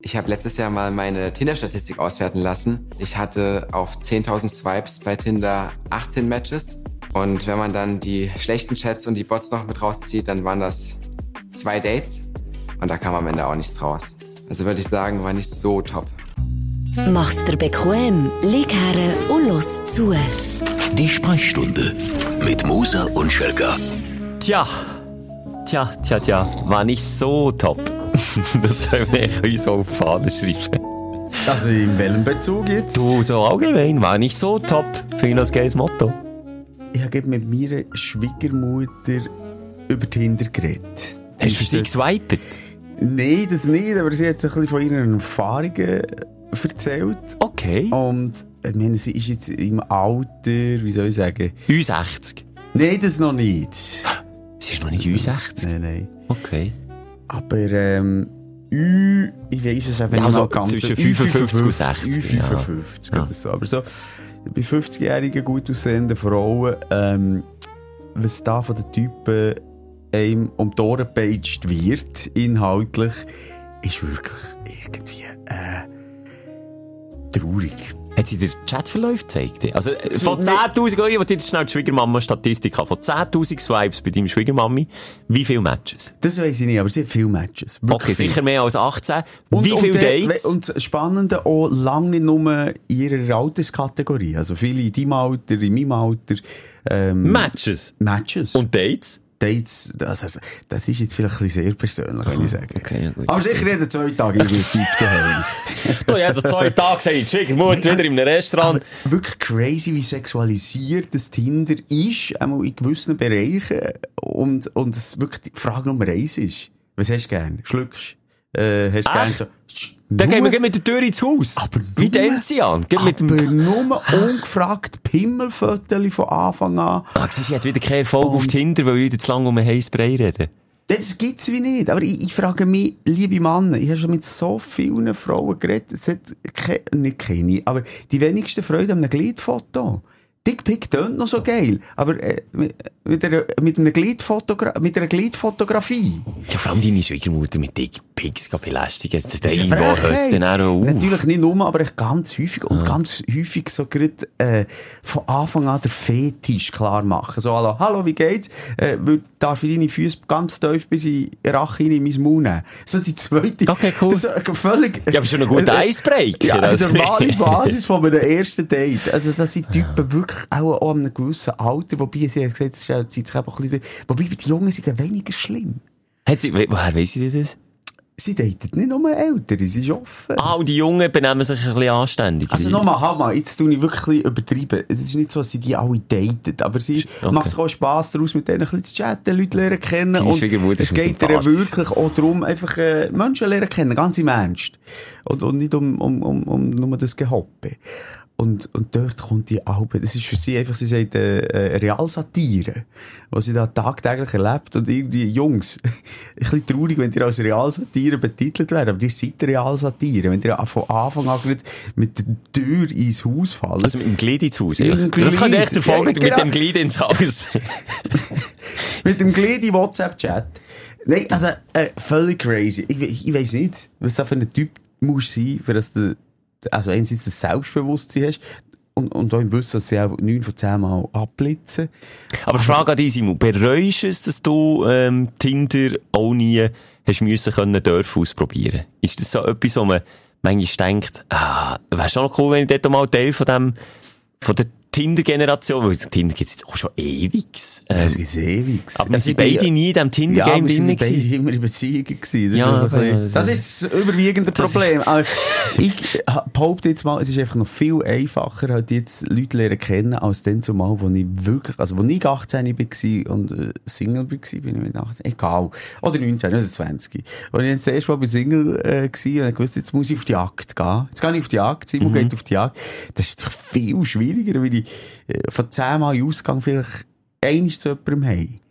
Ich habe letztes Jahr mal meine Tinder-Statistik auswerten lassen. Ich hatte auf 10.000 Swipes bei Tinder 18 Matches. Und wenn man dann die schlechten Chats und die Bots noch mit rauszieht, dann waren das zwei Dates. Und da kam am Ende auch nichts raus. Also würde ich sagen, war nicht so top. Mach's dir bequem, lieg her und los zu. Die Sprechstunde mit Musa und Schelga. Tja, tja, tja, tja, war nicht so top. das können wir so auf Fahnen schreiben. Also in welchem Bezug jetzt? Du, so allgemein, war nicht so top. Finde ich das geiles Motto. Ich habe mit meiner Schwiegermutter über Tinder geredet. Hast du für sie geswiped? Nein, das nicht, aber sie hat ein bisschen von ihren Erfahrungen erzählt. Okay. Und ich meine, sie ist jetzt im Alter, wie soll ich sagen? U60? Nein, das noch nicht. Sie ist noch nicht U60? Nein, nein. Okay. Aber ähm, Ü, ich weiss es eben Ja, also ganz. zwischen 55 und 60, Ü55 ja. oder so. Aber so, bei 50-jährigen gut aussehenden Frauen, ähm, was da von den Typen einem um die Ohren gepeitscht wird, inhaltlich, ist wirklich irgendwie, äh, traurig. Hat sie dir Chatverläufe gezeigt? Also, äh, von nicht- 10.000, Euro, ich dir jetzt schnell die Schwiegermama-Statistik haben. Von 10.000 Swipes bei deinem Schwiegermami, wie viele Matches? Das weiss ich nicht, aber sie hat viele Matches. Wirklich Okay, viele. sicher mehr als 18. Und, wie viele Dates? Und das Spannende auch lange nicht nur in ihrer Alterskategorie. Also viele in deinem Alter, in meinem Alter. Ähm, Matches. Matches. Und Dates? Dates, das, das, das ist jetzt vielleicht ein sehr persönlich, wenn ich sage. Okay, ja. Aber sicher jeden zwei Tage irgendwie Typ daheim. Du, jeder zwei Tage sagt, die Schwiegermutter wieder in einem Restaurant. Aber wirklich crazy, wie sexualisiert das Tinder ist, einmal in gewissen Bereichen. Und, und es wirklich die Frage Nummer eins ist. Was hast du gern? Schluckst? Äh, hast du gern so... Dann gehen wir mit der Tür ins Haus. Aber Wie denkt sie an? Geh mit dem... nur ungefragt Pimmelfotos von Anfang an. Ah, siehst du, ich hatte wieder keinen Erfolg auf Und- Tinder, weil ich wieder zu lange um einen heißen Brei rede. Das gibt's wie nicht. Aber ich, ich frage mich, liebe Männer, ich habe schon mit so vielen Frauen geredet, es hat ke nicht keine, aber die wenigsten Freude an einem Gliedfoto. Dickpick tönt noch so geil, aber äh, mit, mit, einer, mit, Gliedfotogra mit einer Gliedfotografie. Ja, vor allem deine Schwiegermutter mit Dickpics belästigen. Eine hört es dann auch auf. Natürlich nicht nur, aber echt ganz häufig. Und ganz häufig so gerade, äh, von Anfang an der Fetisch klar machen. So, hallo, hallo, wie geht's? Äh, darf ich deine Füße ganz tief bis in den Rache in mein Mund nehmen? So die zweite. Okay, cool. Das ist völlig. Ja, aber schon ein guter Äh, Icebreaker. Ja, Also- normale Basis von einem ersten Date. Also, das sind Typen wirklich auch an einem gewissen Alter, wobei sie hat gesagt, es ist die Zeit auch ein bisschen, wobei bei den Jungen sind ja weniger schlimm. Hat sie, woher weiss sie das? Sie datet nicht nur Ältere, sie ist offen. Ah, und die Jungen benehmen sich ein bisschen anständig. Also nochmal, halt mal, jetzt tue ich wirklich übertrieben. Es ist nicht so, dass sie die alle datet, aber sie Okay. macht sich auch Spass daraus, mit denen ein bisschen zu chatten, Leute lernen kennen. Deine Und es geht ihr wirklich auch darum, einfach äh, Menschen lernen kennen, ganz im Ernst. Und, und nicht um, um, um, um nur das Gehoppe. Und, und dort kommt die Albe, das ist für sie einfach, sie sagt, äh, äh, Realsatire, was sie da tagtäglich erlebt. Und irgendwie, Jungs, ein bisschen traurig, wenn ihr als Realsatire betitelt werdet, aber die seid Realsatire. Wenn ihr von Anfang an mit der Tür ins Haus fallen. Also mit dem Glied ins Haus. Ja. dem Das Glied. echt der Folge Ja, mit dem Glied ins Haus. Mit dem Glied in WhatsApp-Chat. Nein, also, äh, völlig crazy. Ich, ich weiss nicht, was da für ein Typ muss sein, für das du, also einerseits das Selbstbewusstsein hast, und, und auch im Wissen, dass sie auch 9 von 10 Mal abblitzen. Aber Frage an dich, Simon. Bereust du es, dass du ähm, Tinder auch nie hast müssen können dürfen ausprobieren? Ist das so etwas, wo man manchmal denkt, ah, wäre schon noch cool, wenn ich dort mal Teil von dem, von der Tinder-Generation, weil Tinder gibt es jetzt auch schon ewig. Ähm, gibt's ewig. aber wir Also, sind beide nie in diesem Ja, Tinder-Game wir drin sind beide gewesen. immer in Beziehungen gewesen. Das, Ja, ist, also aber- bisschen, das ist das überwiegende Das Problem. Aber ich ha- behaupte jetzt mal, es ist einfach noch viel einfacher, halt jetzt Leute lernen kennen, als dann zumal, wo ich wirklich, also wo ich 18 war und äh, Single war, bin ich mit 18, egal. Oder 19 oder 20. Als ich jetzt das erste Mal bei Single äh, war und ich wusste, jetzt muss ich auf die Jagd gehen. Jetzt gehe ich auf die Jagd, Simon geht auf die Jagd. Das ist doch viel schwieriger, weil ich äh, von 10 Mal in Ausgang vielleicht eins zu jemandem habe.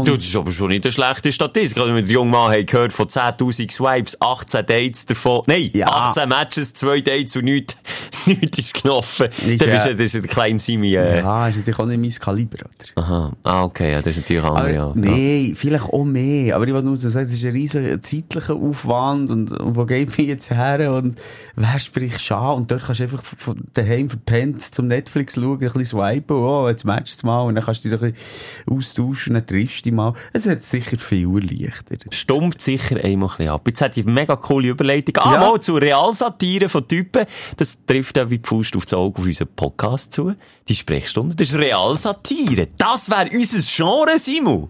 Und Du, das ist aber schon nicht eine schlechte Statistik. Also, mit dem jungen Mann haben gehört von 10.000 Swipes, 18 Dates davon, nein, Ja. 18 Matches, 2 Dates und nichts, nichts ist gelaufen. Ist ja- bist du, das ist der kleine Simi, äh, ja, ist natürlich auch nicht mein Kaliber, oder? aha. Ah, okay, ja, das ist natürlich andere, ja. nee, vielleicht auch mehr. Aber ich wollte nur so sagen, es ist ein riesiger zeitlicher Aufwand und, und wo geht man jetzt her und wer spricht an und dort kannst du einfach von daheim verpennt zum Netflix schauen, ein bisschen swipen, oh, jetzt matchst du mal und dann kannst du dich ein bisschen austauschen, dann triffst du dich mal. Es hat sicher viel erleichtert. Stummt sicher einmal ein bisschen ab. Jetzt hätte ich eine mega coole Überleitung. Ah, Ja. mal zu Realsatire von Typen. Das trifft ja wie die Faust aufs Auge auf unseren Podcast zu. Die Sprechstunde, das ist Realsatire. Das wäre unser Genre, Simon.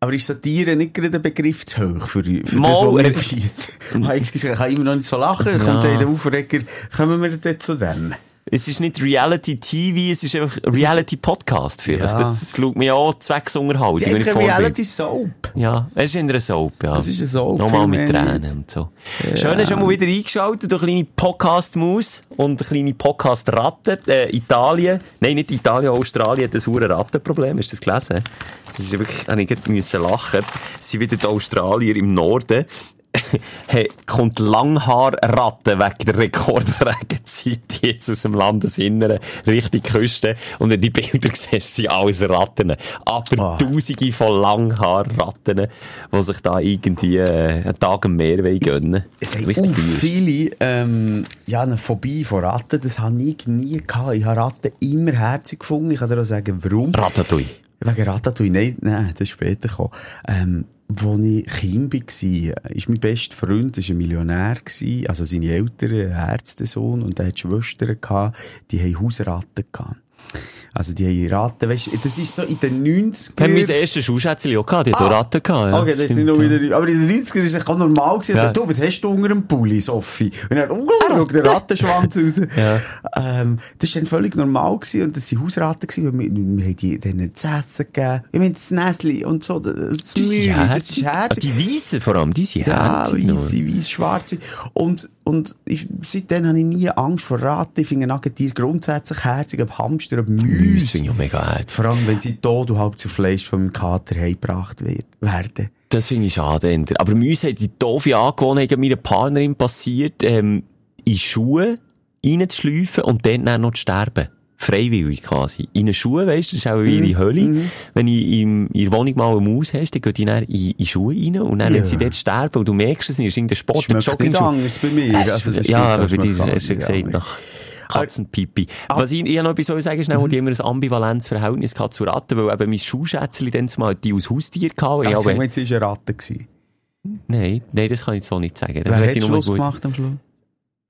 Aber ist Satire nicht gerade ein Begriff zu hoch für, für Mal, das, was wir äh? Ah, ich kann immer noch nicht so lachen. Ja. Kommt der Aufreger, kommen wir dort zu dem? Es ist nicht Reality TV, es ist einfach Reality Podcast vielleicht. Ja. Das, das schaut mir an, Zwecksunterhaltung. Ja, wenn ich einfach. Reality Soap. Ja, es ist in einer Soap, ja. Es ist eine Soap, Nochmal mit Tränen und so. Schön, hast du mal wieder eingeschaltet, du kleine Podcast-Maus und eine kleine Podcast-Ratte, äh, Italien. Nein, nicht Italien, Australien hat ein hure Rattenproblem. Hast du das gelesen? Das ist wirklich, habe ich gerade müssen lachen. Es sind wieder die Australier im Norden. hey, kommt Langhaarratte wegen der Rekordregenzeit jetzt aus dem Landesinneren Richtung Küste. Und wenn du die Bilder siehst, sind alles Ratten. Aber Ah. Tausende von Langhaarratten, die sich da irgendwie äh, einen Tag am Meer gönnen Es wüst. viele, ähm, ja, eine Phobie vor Ratten, das habe ich nie gehabt. Ich habe Ratten immer herzig gefunden. Ich kann dir auch sagen, warum. Ratatouille. Wegen Ratatouille, nein, nein, das ist später gekommen. Ähm, wo ich Kind war, ist mein bester Freund, war ein Millionär, also seine Eltern, ein Ärztesohn, und er hat Schwestern die haben Hausratten gehabt. Also die haben Ratten, weißt du, das ist so in den 90ern. Wir haben mein erstes Schulschätzchen auch gehabt, die auch Ratten gehabt. Ja. Okay, das ist nicht nur wieder, aber in den 90ern ist es normal gewesen. Ja. Ja. Du, was hast du unter dem Pulli, Sophie? Und er hat, oh, schau, der Rattenschwanz raus. Ja. Ähm, das war dann völlig normal gewesen und das waren Hausratten gewesen, wir, wir haben die denen zu essen gegeben. Ich meine, das Näsli und so, das, das Die sind Mühle, das ist Ah, herzig. Die Weißen vor allem, die sind Ja, herzig. noch. weisse, weiss, schwarze. Und, und ich, seitdem habe ich nie Angst vor Ratten. Ich finde Nagetiere grundsätzlich herzig, ob Hamster, ob Mäuse. finde ich auch mega herzig. Vor allem, wenn sie tot und halb zu Fleisch von meinem Kater heimgebracht wird- werden. Das finde ich schade. Aber Mäuse hat die doofe Angewohnheit meiner Partnerin passiert, ähm, in Schuhe reinzuschleifen und dann, dann noch zu sterben. Freiwillig quasi. In den Schuhen, weißt du, das ist auch Mhm. ihre Hölle. Wenn ich in ihrer Wohnung mal eine Maus hast, dann geht die dann in, in Schuhe rein und dann, Ja. wenn sie dort sterben und du merkst es nicht, ist irgendein Sport, Schmeckt nicht Joggingschuh. anders bei mir. Also, das ja, aber bei dir hast du gesagt, nach Katzenpipi. Was ich, ich noch etwas sagen, schnell, Mhm. die immer ein ambivalentes Verhältnis gehabt zu Ratten, weil eben mein Schuhschätzchen dann zumal die aus Haustier. Also, Ja, ich meine, sie war eine Ratte. gewesen. Nein, nein, das kann ich so nicht sagen. Dann Wer hat ich Schluss gut- gemacht am Schluss?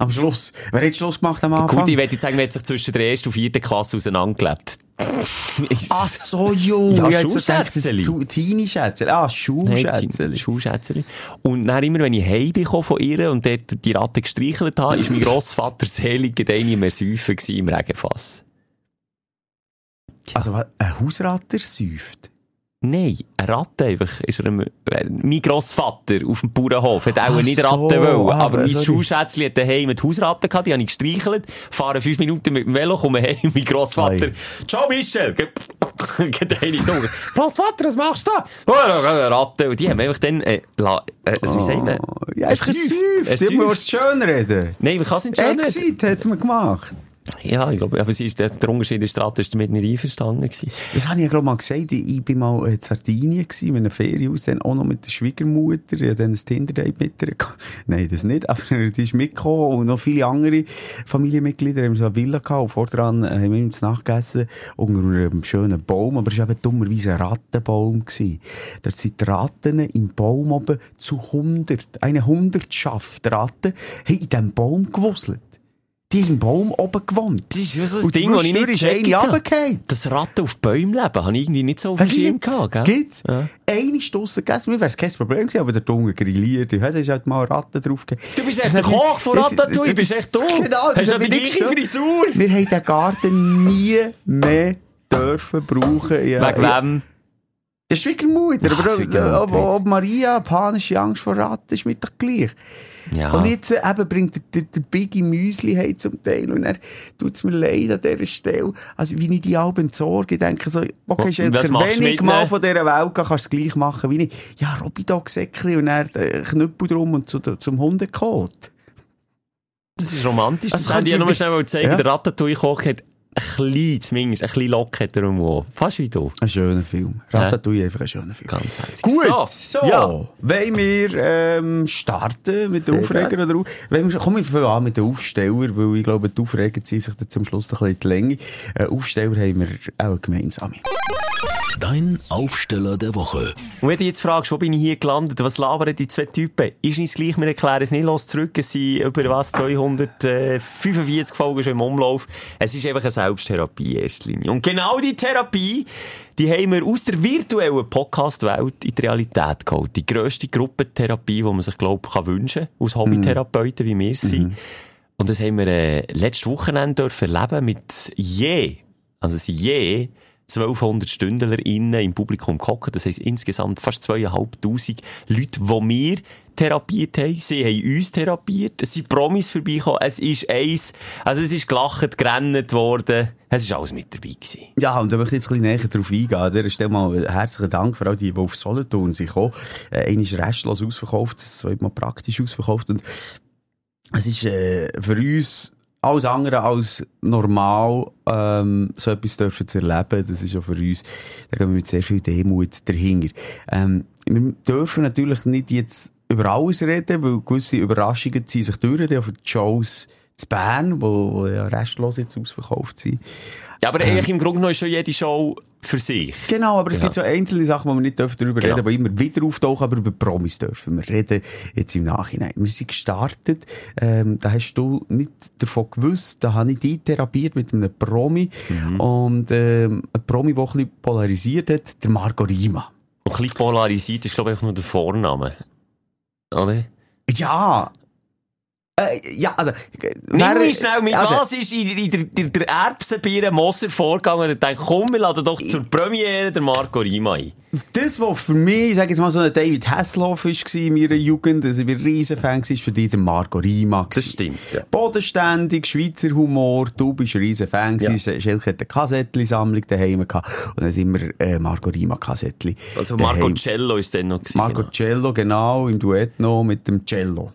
Am Schluss? Wer hat Schluss gemacht am Anfang? Gut, ich jetzt sagen, man hat sich zwischen der ersten und vierten Klasse auseinandergelebt. Ach so, jo. Ja, so das Schuhschätzeli. ist Teenie-Schätzeli. Ah, Schuhschätzeli. die Schulschätzeli. Und dann immer, wenn ich heimbekomme von ihr und dort die Ratte gestreichelt habe, ist mein Grossvater selig gedeinig mehr säufen im Regenfass. Also, was, ein Hausratter säuft? Nein, eine Ratte einfach. Ist er ein, äh, mein Grossvater auf dem Bauernhof hat auch nicht so, Ratten wollen. ah, aber mein sorry. Schulschätzchen hat daheim mit Hausratten gehabt, die habe ich gestreichelt, fahre fünf Minuten mit dem Velo, komme heim, mein Grossvater, Ei. Ciao Michel! Geht eine Augen. Grossvater, was machst du da? Oh, eine Ratte. Und die haben einfach dann, äh, la, äh, also, wie sagt man? Oh, ja, Er Säuft. Du säuft. musst schön reden. Nein, man kann es nicht schön reden. Exit hat man gemacht. Ja, ich glaube, aber sie ist, der, der Unterschied der Stadt ist damit nicht einverstanden gewesen. Das habe ich ja, glaube mal gesagt. Ich, ich bin mal in Sardinien gewesen, mit einem Ferienhaus, dann auch noch mit der Schwiegermutter. Ich dann ein Tinder-Date mit ihr. Nein, das nicht, aber die ist mitgekommen und noch viele andere Familienmitglieder haben so eine Villa gehabt und vordran äh, haben wir uns nachgegessen unter einem schönen Baum, aber es war eben dummerweise ein Rattenbaum gewesen. Dort sind Ratten im Baum oben zu 100, eine Hundertschaft Ratten, haben in diesem Baum gewuselt. Die haben im Baum oben gewohnt. Das ist so ein Und Ding, das ich nicht ist habe. runtergefallen. Das Ratten auf Bäumen leben, habe ich irgendwie nicht so auf dem Schirm Gibt's? gehabt, gell? Gibt's? Ja. Eine Stosse gegessen, mir wäre es kein Problem gewesen, aber der Dunge grilliert, da ist halt mal Ratten drauf gegeben. Du bist echt der Koch von Ratatouille, du bist echt du. Genau, das Hast du die gleiche. Frisur? Wir haben den Garten nie mehr dürfen brauchen. Ja, Wegen ja, wem? Ja, Schwiegermutter, Ah, aber Schwiegermutter. ob, ob Maria panische Angst vor Ratten ist mir doch gleich. Ja. Und jetzt äh, eben bringt der, der, der Biggie Müsli heim zum Teil und er tut es mir leid an dieser Stelle. Also wie ich die Alben entsorge, ich denke so, okay, ich mit mal von dieser Welt gehe, kannst du es gleich machen wie ich. Ja, Robidog-Säckchen und dann äh, Knüppel drum und zu, zum Hundekot. Das ist romantisch. Also das hätte ich ja nur mir- schnell zeigen. Ja. Der Ratatouille-Koch hat ein klein, zumindest, ein klein Lock hat er am Ohr. Fast wie du. Ein schöner Film. Ratatouille, einfach ein schöner Film. Ganz herzig. Gut, So, so, ja. wollen wir ähm, starten mit den Aufregern oder wir, Komm, wir fangen an mit den Aufsteller, weil ich glaube, die Aufreger ziehen sich dann zum Schluss noch ein bisschen in die Länge. Äh, Aufsteller haben wir auch gemeinsam. Dein Aufsteller der Woche. Und wenn du jetzt fragst, wo bin ich hier gelandet, was labern die zwei Typen, ist nicht gleich, wir erklären es nicht los zurück, es sind über was, 245 Folgen schon im Umlauf. Es ist einfach eine Selbsttherapie in erster Linie. Und genau die Therapie, die haben wir aus der virtuellen Podcast-Welt in die Realität geholt. Die grösste Gruppentherapie, die man sich, glaube ich, wünschen kann, aus Hobbytherapeuten, wie wir es sind. Und das haben wir äh, letztes Wochenende dürfen erleben mit je, also sind je 1200 StündlerInnen im Publikum gehockt. Das heisst insgesamt fast 2500 Leute, die wir therapiert haben. Sie haben uns therapiert. Es sind Promis vorbeigekommen. Es ist eins, also es ist gelacht, gerannt worden. Es ist alles mit dabei gewesen. Ja, und da möchte ich jetzt ein bisschen näher drauf eingehen. An Stelle mal herzlichen Dank für all die, die auf Solothurn sind gekommen. Äh, einer ist restlos ausverkauft, das zweite Mal praktisch ausverkauft. Und es ist äh, für uns alles andere als normal, ähm, so etwas dürfen zu erleben. Das ist auch für uns, da gehen wir mit sehr viel Demut dahinter. Ähm, wir dürfen natürlich nicht jetzt über alles reden, weil gewisse Überraschungen ziehen sich durch, die für die Shows zu Bern, wo, wo ja restlos jetzt ausverkauft sind. Ja, aber eigentlich im Grunde genommen ist schon jede Show für sich. Genau, aber es Ja. gibt so einzelne Sachen, wo wir nicht darüber Genau. reden, die immer wieder auftauchen, aber über Promis dürfen wir reden, jetzt im Nachhinein. Wir sind gestartet, ähm, da hast du nicht davon gewusst, da habe ich dich therapiert mit einem Promi Mhm. und ähm, ein Promi, der ein bisschen polarisiert hat, der Marco Rima. Und ein bisschen polarisiert ist, glaube ich, nur der Vorname. Oder? Ja, äh, ja, also... äh, Nimm mich schnell mit, also, was ist in, in der, der, der Erbsenbier Moser vorgegangen? Und denkt, komm, wir laden doch zur Premiere der Marco Rima ein. Das, was für mich, ich jetzt mal, so ein David Hasselhoff war in meiner Jugend, also ich war ein Riesenfan, war für dich der Marco Rima. Das stimmt, ja. Bodenständig, Schweizer Humor, du bist ein Riesenfan Ja. gewesen, Schelke hat eine Kassettli-Sammlung daheim gehabt und hat immer äh, Marco Rima Kassettli. Also Marco. Cello ist dann noch gewesen. Marco genau. Cello, genau, im Duett noch mit dem Cello.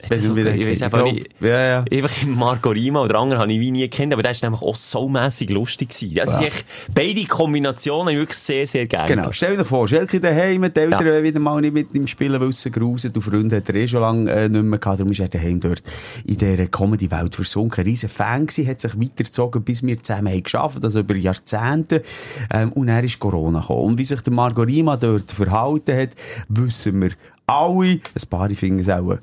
Ich heißt. einfach glaub- nicht. Ja, ja. Einfach im Marco Rima oder andere habe ich wie nie gekannt, aber der ist nämlich auch so mässig lustig gewesen. Das Ja. beide Kombinationen wirklich sehr, sehr gerne. Genau, stell dir vor, Schelke daheim, die Eltern Ja. wieder mal nicht mit ihm spielen, weil sie grusen. Du Freunde hat er eh schon lange äh, nicht mehr gehabt, darum ist er daheim dort in dieser Comedy-Welt versunken. Ein riesen Fan gewesen, hat sich weitergezogen, bis wir zusammen haben geschafft, also über Jahrzehnte. Ähm, und dann ist Corona gekommen. Und wie sich der Margot Rima dort verhalten hat, wissen wir alle. Ein paar finden es auch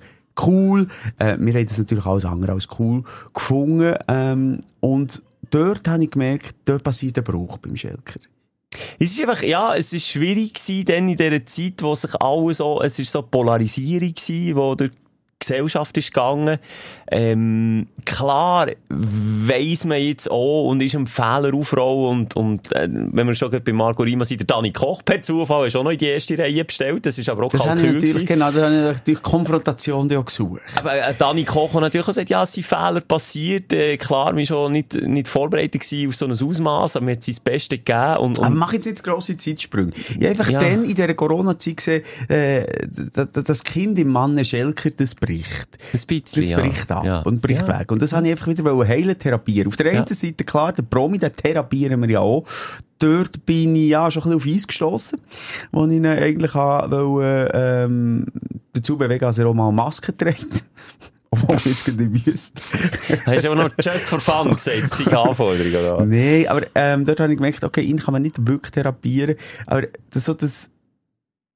cool. Äh, wir haben das natürlich alles andere als cool gefunden. Ähm, und dort habe ich gemerkt, dort passiert ein Bruch beim Schelker. Es ist einfach, ja, es ist schwierig gewesen, dann in dieser Zeit, wo sich alles so, es ist so Polarisierung gewesen, wo durch Gesellschaft ist gegangen. Ähm, klar weiss man jetzt auch und ist ein Fehler aufrollen und, und äh, wenn wir schon bei Marco Rima sind, der Dani Koch per Zufall ist auch noch in die erste Reihe bestellt. Das ist aber auch Das Kalkül natürlich, gewesen. genau, das habe ich natürlich Konfrontation ja gesucht. Aber, äh, Dani Koch hat natürlich auch gesagt, ja, es sind Fehler passiert. Äh, klar, wir waren schon nicht, nicht vorbereitet gewesen auf so ein Ausmaß, aber wir haben sein Bestes gegeben. Und, Aber und mach jetzt nicht grosse Zeitsprünge. Ich habe einfach Ja. dann in dieser Corona-Zeit gesehen, äh, das Kind im Mann Schelker, das bricht. ein bisschen, Das ja. bricht ab Ja. und bricht ja. weg. Und das habe ich einfach wieder heilen, therapieren. Auf der einen Ja. Seite, klar, der Promi, den therapieren wir ja auch. Dort bin ich ja schon ein bisschen auf Eis gestossen, wo ich ihn eigentlich wollte, ähm, dazu bewegen, dass er auch mal Maske trägt. Obwohl ich jetzt gerade nicht wüsste. Hast du aber noch just for fun gesagt, das sind Anforderungen, oder? Nee, aber ähm, dort habe ich gemerkt, okay, ihn kann man nicht wirklich therapieren. Aber das, so das,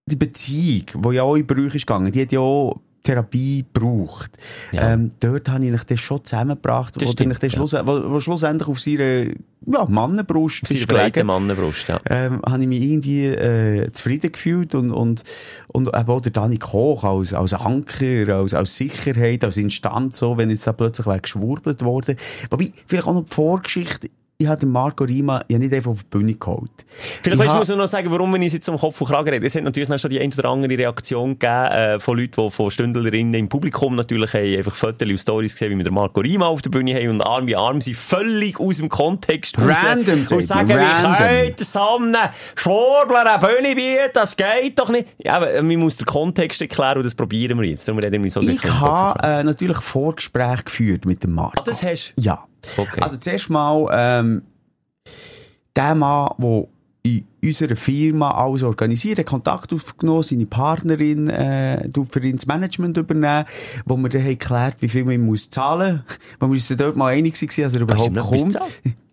die Beziehung, die ja auch in Brüche ist gegangen, die hat ja auch Therapie gebraucht. Ja. Ähm, dort habe ich das schon zusammengebracht, Das wo, stimmt, ja. schluss, wo, wo schlussendlich auf seiner ja, Mannenbrust Seine ist breite gelegen. Mannenbrust, ja. Ähm, habe ich mich irgendwie äh, zufrieden gefühlt und, und, und eben auch der Dani Koch als, als Anker, als, als Sicherheit, als Instanz, so, wenn jetzt da plötzlich wäre geschwurbelt worden. Wobei, vielleicht auch noch die Vorgeschichte, ich habe Marco Rima ja nicht einfach auf die Bühne geholt. Vielleicht Ich muss man noch sagen, warum wir jetzt um Kopf und Kragen reden. Es hat natürlich noch schon die ein oder andere Reaktion gegeben äh, von Leuten, die von Stündlerinnen im Publikum natürlich haben einfach Fotos und Stories gesehen, wie wir den Marco Rima auf der Bühne haben und Arm wie Arm sind völlig aus dem Kontext raus Random, und sagt sagen, wie so einem Schwurbler eine Bühne bieten, das geht doch nicht. Ja, aber äh, man muss den Kontext erklären und das probieren wir jetzt. Darum reden wir so Ich und habe äh, natürlich Vorgespräche geführt mit dem Marco. Ah, das hast du? Ja. Okay. Also zuerst mal, ähm, der Mann, der in unserer Firma alles organisiert, hat Kontakt aufgenommen, seine Partnerin äh, für ihn das Management übernehmen, wo wir dann geklärt, wie viel man ihm muss zahlen muss. Wo wir uns dort mal einig waren, dass er überhaupt kommt.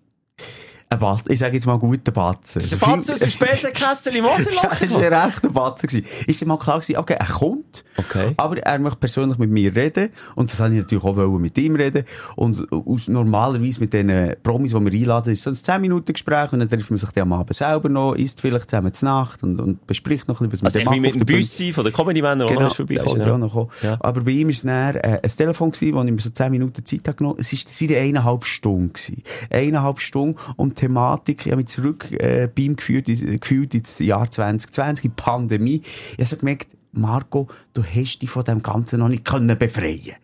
Ein Bat ich sage jetzt mal guten Batzen. Das ist Also der Batz aus dem Spesenkessel im Ja, das war ein rechter Batzen. Ist dann mal klar gewesen, okay, er kommt, Okay. aber er möchte persönlich mit mir reden. Und das wollte ich natürlich auch mit ihm reden. Und aus, normalerweise mit den Promis, die wir einladen, ist so ein 10 Minuten Gespräch und dann trifft man sich dann am Abend selber noch, isst vielleicht zusammen zur Nacht und, und bespricht noch ein bisschen, was Also man wie dann mit macht dem. Büssi von den Comedy-Männern, Genau, auch noch gekommen. Ja. Aber bei ihm ist es dann äh, ein Telefon gewesen, wo ich mir so 10 Minuten Zeit habe genommen. Es ist, es sind eineinhalb Stunden gewesen. Eineinhalb Stunden die Thematik, ich habe mich zurück, äh, bei ihm gefühlt ins Jahr 2020, in die Pandemie. Ich habe so gemerkt, Marco, du hast dich von dem Ganzen noch nicht können befreien.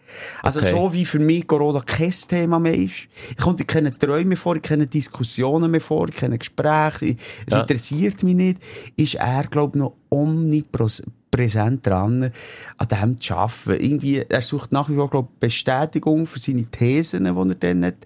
Also Okay. so wie für mich Corona kein Thema mehr ist. Ich konnte keine Träume vor, ich keine Diskussionen mehr vor, ich keine Gespräche. Es Ja. interessiert mich nicht. Ist er, glaube ich, noch omnipräsent dran, an dem zu arbeiten. Irgendwie, er sucht nach wie vor, glaube Bestätigung für seine Thesen, die er dann hat,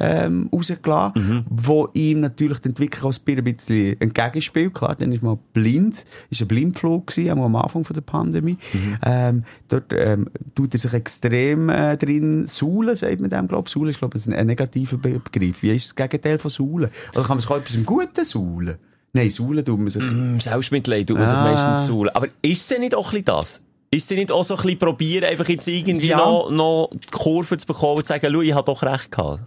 ähm, rausgelassen, wo ihm natürlich die Entwicklung auch ein bisschen entgegenspielt. Klar, dann ist man blind, ist ein Blindflug gewesen, am Anfang von der Pandemie. Ähm, dort, ähm, tut er sich extrem, äh, drin suhlen, sagt man dem, glaub. Suhlen ist, glaub ich, ein, ein negativer Be Begriff. Wie ist das Gegenteil von suhlen? Oder kann man sich auch etwas im Guten suhlen? Nein, suhlen tut man sich. Im Selbstmitleid tut man sich Ah. meistens zu. Aber ist es nicht auch ein bisschen das? Ist es nicht auch so ein bisschen probieren, einfach jetzt irgendwie Ja. noch, noch die Kurve zu bekommen und zu sagen, schau, ich habe doch recht gehabt?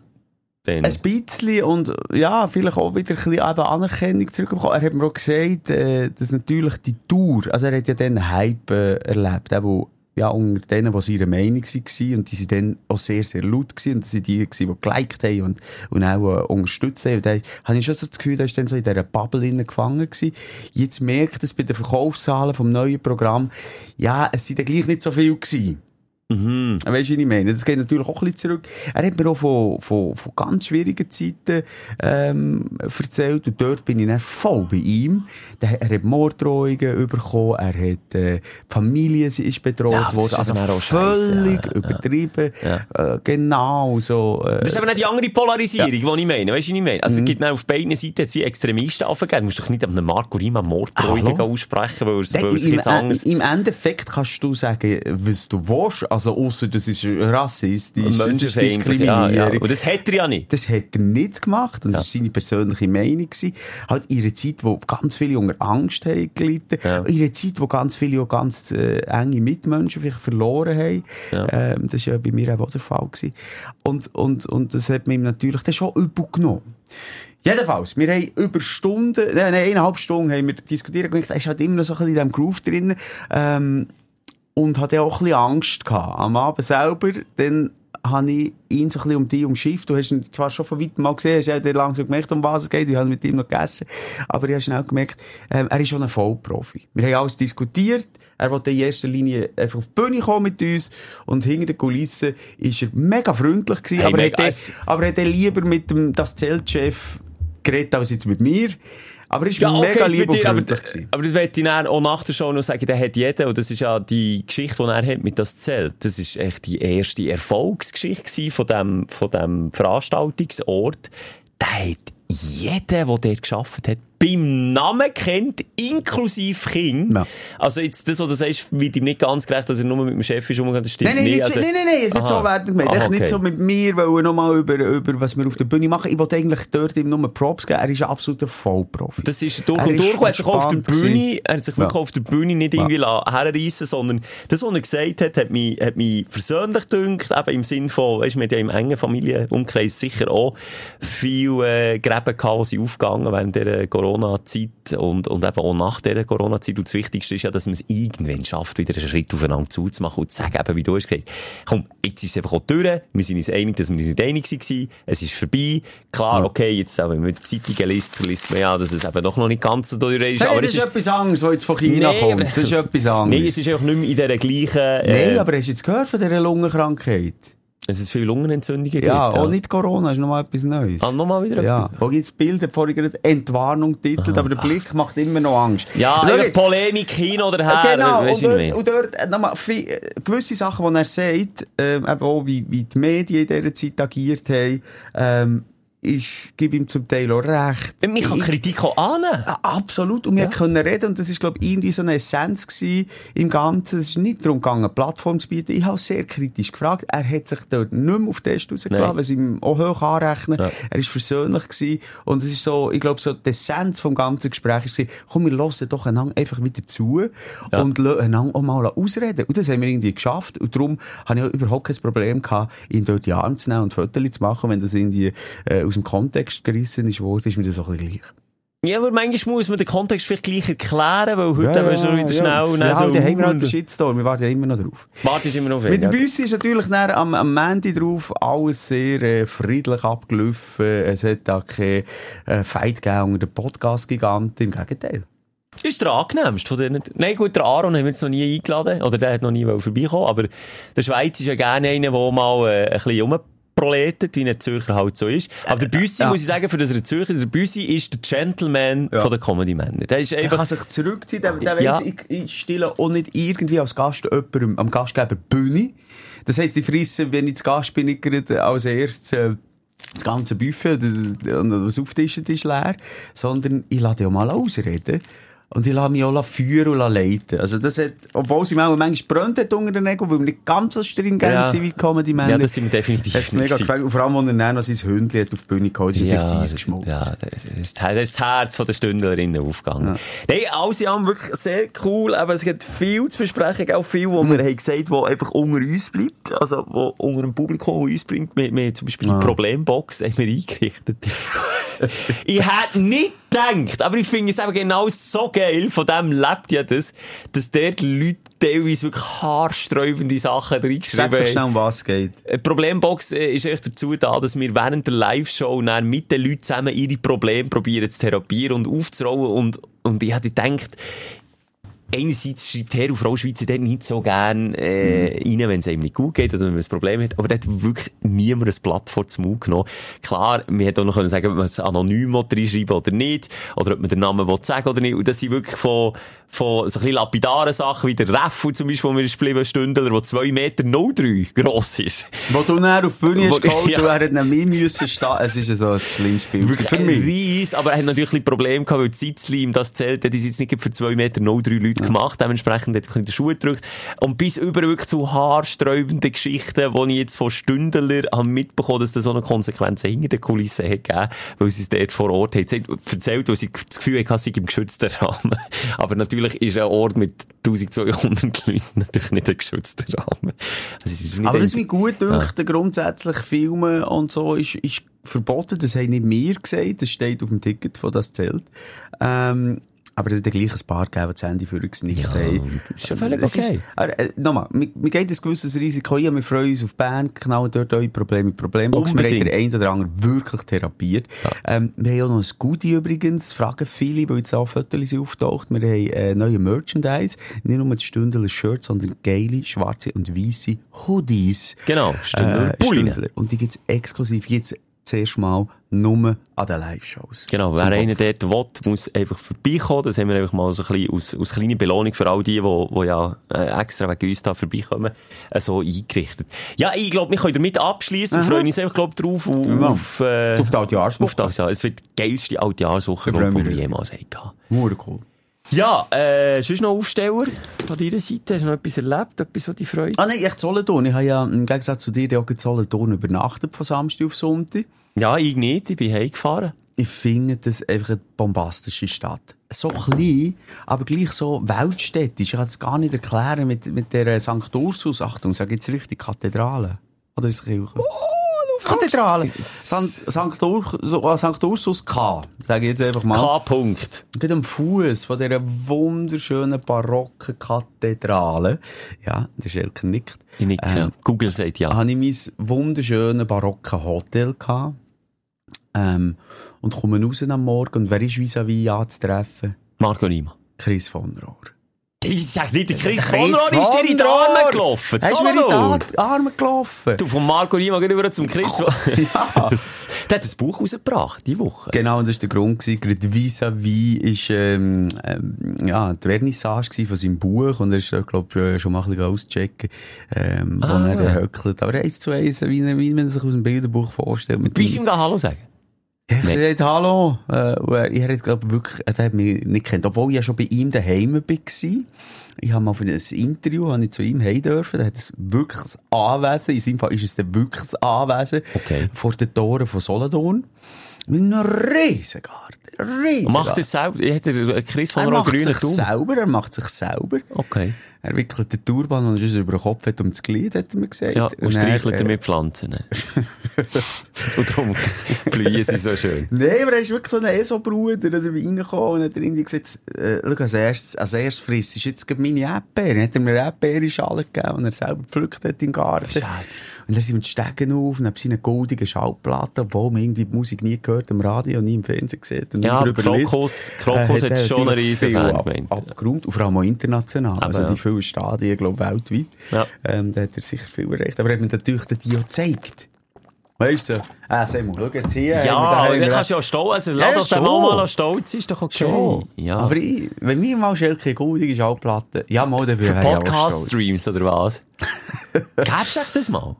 Dann. Ein bisschen und ja, vielleicht auch wieder ein bisschen Anerkennung zurückbekommen. Er hat mir auch gesagt, äh, dass natürlich die Tour, also er hat ja einen Hype äh, erlebt, wo ja, unter denen, die ihrer Meinung waren, und die sind dann auch sehr, sehr laut gewesen, und das sind die die geliked haben und, und auch äh, unterstützt haben. Und da habe ich schon so das Gefühl, da ist dann so in dieser Bubble gefangen gewesen. Jetzt merkt es bei den Verkaufszahlen vom neuen Programm, ja, es sind dann gleich nicht so viel gewesen. Mhm. Weißt du, wie ich meine? Das geht natürlich auch ein bisschen zurück. Er hat mir auch von, von, von ganz schwierigen Zeiten ähm, erzählt und dort bin ich dann voll bei ihm. Der, er hat Morddrohungen bekommen, er hat äh, die Familie sie ist bedroht Ja, worden, ist also völlig ja. übertrieben. Ja. Äh, genau so. Äh, Das ist aber nicht die andere Polarisierung, die ich meine. Weißt du, wie ich meine? Mhm. Also, es gibt auf beiden Seiten wie Extremisten aufgegeben. Du musst doch nicht einem Marco Rima Morddrohungen aussprechen, weil Nein, weil im, anders... Im Endeffekt kannst du sagen, was du willst. Also, ausser das ist rassistisch, das ist Menschenfeindlich, ja, ja. Diskriminierung. Und das hat er ja nicht. Das hat er nicht gemacht. Und das war seine persönliche Meinung. gewesen. Halt in einer Zeit, wo ganz viele unter Angst haben gelitten. In einer Zeit, wo ganz viele auch ganz äh, enge Mitmenschen vielleicht verloren haben. Ähm, das war ja bei mir auch der Fall. Gewesen. Und, und, und das hat mir natürlich dann schon übel genommen. Jedenfalls, wir haben über Stunden, nein, nein, eineinhalb Stunden haben wir diskutiert und er ist halt immer noch so ein bisschen in diesem Groove drin. Ähm, und hatte auch ein bisschen Angst gehabt. Am Abend selber, dann habe ich ihn so ein bisschen um die umschifft. Du hast ihn zwar schon von weitem mal gesehen, hast ja dann langsam gemerkt, um was es geht. Ich habe mit ihm noch gegessen. Aber ich habe schnell gemerkt, ähm, er ist schon ein Vollprofi. Wir haben alles diskutiert. Er wollte in erster Linie einfach auf die Bühne kommen mit uns. Und hinter den Kulissen ist er mega freundlich gewesen. Hey, aber, mega- er hat, es- aber er dann lieber mit dem, das Zeltchef geredet als jetzt mit mir. Aber er ist Ja, okay, mega lieb und dir, aber, freundlich gewesen. aber das möchte ich dann auch nach der Show noch sagen, der hat jeder, und das ist ja die Geschichte, die er hat mit das Zelt, das ist echt die erste Erfolgsgeschichte von dem, von dem Veranstaltungsort. Der hat jeder, der dort geschafft hat, beim Namen kennt, inklusive Kind. Ja. Also jetzt, das, was du sagst, wird ihm nicht ganz gerecht, dass er nur mit dem Chef ist umgegangen, das stimmt Nein, nein, nicht. Also- so, nein, nein, nein, es ist nicht so werden gemeint. Echt okay. nicht so mit mir, weil nochmal über, über, was wir auf der Bühne machen. Ich wollte eigentlich dort ihm nur Props geben. Er ist ein absoluter Vollprofi. Das ist durch Er und durch. Er hat sich auf der Bühne, er hat sich wirklich Ja. auf der Bühne nicht irgendwie ja. herreissen, sondern das, was er gesagt hat, hat mich, hat mich versöhnlich gedünkt, eben im Sinn von, weisst, wir haben ja im engen Familienumkreis sicher auch viel, äh, Gräben gehabt, die sind aufgegangen während der Corona-Zeit und, und eben auch nach dieser Corona-Zeit. Und das Wichtigste ist ja, dass man es irgendwann schafft, wieder einen Schritt aufeinander zuzumachen und zu sagen, eben, wie du hast gesagt, komm, jetzt ist es einfach auch durch. Wir sind uns einig, dass wir uns nicht einig waren. Es ist vorbei. Klar, okay, jetzt, wenn man die Zeitungen liest, liest man ja, dass es eben doch noch nicht ganz so durch ist. Hey, aber das ist etwas anderes, was jetzt von China Nee, kommt. Das ist etwas anderes. Nee, es ist einfach nicht mehr in dieser gleichen, äh, Nein, aber hast du jetzt gehört von dieser Lungenkrankheit? Es viele Lungenentzündungen Ja, gibt. auch nicht Corona, ist nochmal etwas Neues. Ah, nochmal wieder Ja, etwas? wo gibt's Bilder, vorhin gerade Entwarnung titelt, aber der Blick macht immer noch Angst. Ja, jetzt, Polemik hin oder her. Genau, weisst und dort, und dort äh, nochmal, äh, gewisse Sachen, die er sagt, ähm, eben auch wie, wie die Medien in dieser Zeit agiert haben, ähm, ich gebe ihm zum Teil auch recht. Man kann Ich- Kritik auch annehmen. Ja, absolut. Und wir können reden, und das ist, glaube ich, irgendwie so eine Essenz gewesen im Ganzen. Es ist nicht darum gegangen, eine Plattform zu bieten. Ich habe sehr kritisch gefragt. Er hat sich dort nicht mehr auf den Test rausgelassen, was ihm auch hoch anrechnen. Ja. Er ist versöhnlich gewesen. Und es ist so, ich glaube, so die Essenz vom ganzen Gespräch ist, komm, wir hören doch einander einfach wieder zu Ja. und lassen einander auch mal ausreden. Und das haben wir irgendwie geschafft. Und darum habe ich auch überhaupt kein Problem gehabt, ihn dort in die Arme zu nehmen und Fotos zu machen. Wenn das irgendwie äh, aus dem Kontext gerissen ist worden, ist mir das auch ein bisschen gleich. Ja, aber manchmal muss man den Kontext vielleicht gleich erklären, weil heute haben wir schon wieder schnell... Ja, so, haben wir halt den Shitstorm, wir warten ja immer noch drauf. Warte ist immer noch Mit weg. dem Büssi ist natürlich dann am, am Mandy drauf alles sehr äh, friedlich abgelaufen. Es hat da keinen äh, Fight gegeben unter den Podcast-Giganten, im Gegenteil. Ist der angenehmste von denen? Nein, gut, der Aaron haben wir jetzt noch nie eingeladen. Oder der hat noch nie vorbeikommen. Aber der Schweiz ist ja gerne einer, der mal äh, ein bisschen rumproletet, wie ein Zürcher halt so ist. Aber der Büssi, Ja. muss ich sagen, für das er Zürcher der Büssi ist der Gentleman Ja. von den Comedy-Männern. Der ist einfach... kann sich zurückziehen, der, der Ja. weiss, ich, ich stelle auch nicht irgendwie als Gast jemandem, am Gastgeber Bühne. Das heisst, ich frisse, wenn ich zu Gast bin, nicht gerade als erstes äh, das ganze Buffet und was auftischt ist leer, sondern ich lasse ja mal ausreden. Und ich lasse mich auch führen und leiten. Also das hat, obwohl sie mir auch manchmal brennt hat unter den Nägeln, weil wir nicht ganz so stringent Ja. sind wie die Comedy-Männer. Ja, das sind definitiv Hat's mega gefällt. Und vor allem, als er dann noch sein Hündchen hat auf die Bühne geholt, ist Ja, ja, auf das Eis das, geschmolzen. ja, das ist, das ist das Herz von der Stündlerinnen aufgegangen. Nein, alles in allem wirklich sehr cool. Aber es gibt viel zu besprechen, auch viel, wo wir haben gesagt, wo einfach unter uns bleibt. Also, wo unter dem Publikum, uns bringt. Wir, wir haben zum Beispiel die Problembox haben wir eingerichtet. ich hätte nicht gedacht, aber ich finde es eben genau so geil, von dem lebt ja das, dass dort Leute teilweise wirklich haarsträubende Sachen reingeschrieben haben. schnell, um was geht. Die Problembox äh, ist echt dazu da, dass wir während der Live-Show mit den Leuten zusammen ihre Probleme probieren zu therapieren und aufzurollen. Und, und ich hatte gedacht, einerseits schreibt Herr und Frau Schweizer dort nicht so gern äh, rein, wenn es einem nicht gut geht oder wenn man ein Problem hat. Aber da hat wirklich niemand ein Blatt vor den Mund genommen. Klar, wir hätten auch noch können sagen, ob man es anonym will reinschreiben oder nicht. Oder ob man den Namen will sagen oder nicht. Und das sind wirklich von, von so ein bisschen lapidaren Sachen, wie der Reffel zum Beispiel, wo mir ist geblieben, Stündler, der 2 Meter 03 gross ist. Wo du dann auf die Bühne hast geholt ja. und er hat neben mir müssen stehen. Es ist so ein schlimmes Bild. Wirklich Für mich. Ries, aber er hat natürlich ein Probleme gehabt, weil die Sitzli das zählt, hat, die jetzt nicht für 2 Meter 03 Leute gemacht, dementsprechend hat er bisschen den Schuh gedrückt. Und bis über wirklich zu haarsträubenden Geschichten, die ich jetzt von Stündler habe mitbekommen, dass das so eine Konsequenz hinter den Kulissen hat gegeben, weil sie es dort vor Ort hat erzählt, weil sie das Gefühl hatte, sie im geschützten Rahmen. Aber natürlich ist ein Ort mit 1200 Leuten natürlich nicht ein geschützter Rahmen. Also, ist Aber was ein- mir gut dünkt, grundsätzlich Filmen und so, ist, ist verboten. Das haben nicht wir gesagt. Das steht auf dem Ticket, von das zählt. Ähm, aber es hat gleich ein paar gegeben, die das Handy für uns nicht Ja, haben. ist schon völlig Es okay. aber, äh, nochmal, wir, wir gehen ein gewisses Risiko ein. Wir freuen uns auf Bern, knallen dort eure Probleme mit Problembox. Wir haben Unbedingt. den einen oder anderen wirklich therapiert. Ähm, wir haben auch noch ein Goodie übrigens. Fragen viele, weil jetzt auch Fotos auftaucht. Wir haben äh, neue Merchandise. Nicht nur das Stündler Shirt, sondern geile, schwarze und weiße Hoodies. Genau, Stündler Äh. Stündler. Und die gibt's exklusiv jetzt zuerst mal nur an den Live-Shows. Genau, wer Zum Kopf. dort will, muss einfach vorbeikommen. Das haben wir einfach mal so ein bisschen aus, aus kleiner Belohnung für all die, die, ja äh, extra wegen uns da vorbeikommen, äh, so eingerichtet. Ja, ich glaube, wir können damit abschließen und freuen uns einfach, glaub, drauf auf, Ja. auf, äh, Auf die Altjahrswoche. auf das, ja. Es wird die geilste Altjahrswoche, die wir jemals hatten. Hure cool. Ja, äh, sonst noch Aufsteller von deiner Seite? Hast du noch etwas erlebt? Etwas, was dich freut? Ah nein, echt Solothurn. Ich habe ja im Gegensatz zu dir auch in Solothurn übernachtet von Samstag auf Sonntag. Ja, ich nicht. Ich bin heimgefahren. Ich finde das einfach eine bombastische Stadt. So klein, aber gleich so weltstädtisch. Ich kann es gar nicht erklären mit, mit der St. Ursus. Achtung, sag jetzt richtig, Kathedrale. Oder ist es Kirche? Kathedrale. St. St. Ursus K. Sage ich jetzt einfach mal. K-Punkt. Geht am Fuß von dieser wunderschönen barocken Kathedrale. Ja, der Schelker nickt. Ich nicke. Ähm, Google sagt ja. Habe ich mein wunderschönes barocken Hotel gehabt. Ähm, und komme raus am Morgen und wer ist vis-à-vis anzutreffen? Marco Rima. Chris von Rohr. Ich sag nicht, der Chris Chris Rohr ist dir in die Arme gelaufen. Er ist mir in die Arme gelaufen. Du, von Marco Rima über zum Chris. Ja. Der hat ein Buch rausgebracht, die Woche. Genau, und das war der Grund. Gerade vis-à-vis ist, ähm, ähm, ja, die Vernissage von seinem Buch. Und er ist, glaube ich, schon mal ein bisschen auschecken, ähm, wo Ah. er dann höckelt. Aber eins zu eins, wie, wie man sich aus dem Bilderbuch vorstellt. Bist du ihm da Hallo sagen? Ich nee. gesagt, hallo. Äh, er, er hat, glaube wirklich, er hat mich nicht kennt. Obwohl ich ja schon bei ihm daheim war. Ich habe mal für ein Interview, habe ich zu ihm heim dürfen. Da hat es wirklich das Anwesen, in seinem Fall ist es dann wirklich das Anwesen, Okay. vor den Toren von Solothurn. Mit einem riesen Garten. Riesen macht er selber? Hat er Chris von Er Rohr macht grünen sich selber, er macht sich selber. Okay. Er wickelt den Turban, den er sonst über den Kopf hat, um das Glied, hat mir gesagt. Ja, und streichelt er, er mit Pflanzen. und darum blühen sie so schön. Nein, aber er ist wirklich so ein ESO-Bruder, dass er reingekommen und hat irgendwie gesagt, äh, schau, als erstes, als erstes frisst ist jetzt meine Erdbeere. Dann hat er mir eine Erdbeere-Schale gegeben, und er selber gepflückt hat im Garten. Schade. Und dann sind wir die Stegen auf, neben seinen goldigen Schallplatten, obwohl man irgendwie die Musik nie gehört am Radio und nie im Fernsehen gesehen und Ja, drüber liest. Krokus- Krokus Äh, hat er schon eine riesen Fangemeinde. abgeräumt, und vor allem auch international. Aber also ja. Vielen Stadien, glaube weltweit. Ja. Ähm, da hat er sicher viel erreicht. Aber er hat mir natürlich den Dio gezeigt. Weißt du? Ah, Samuel, schau jetzt hier. Ja, dann recht- kannst du ja stolz, also Ja, lass doch mal stolz, ist doch okay. Schon. Ja. Aber ich, wenn wir mal Schelke goldige Schallplatte, ja, mal, dann Für auch stolz. Podcast-Streams oder was? Gäb's echt das mal?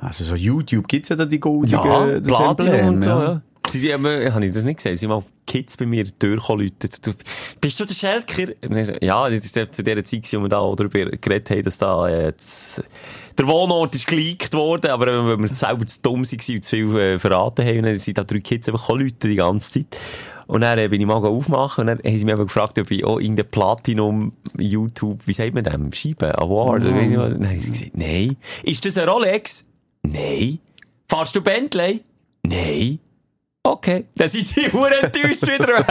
Also so YouTube gibt's ja da die goldigen, Ja, Platinum Emblem, und so, ja. Sie, haben, habe ich das nicht gesehen? Sie haben mal Kids bei mir durchgeläutet. Du, bist du der Schelker? So, Ja, das ist zu der Zeit, wo wir da darüber geredet haben, dass da äh, das, der Wohnort ist geleakt worden, aber wenn wir selber zu dumm waren und zu viel äh, verraten haben, dann sind da drei Kids einfach Leute die ganze Zeit. Und dann äh, bin ich mal aufmachen und dann haben sie mich eben gefragt, ob ich auch irgendein Platinum YouTube, wie sagt man dem, Scheibe, Award oder irgendwas. Dann haben sie gesagt, nein. Ist das ein Rolex? Nein. Fahrst du Bentley? Nein. Okay. Dann sind sie hure enttäuscht wieder weg.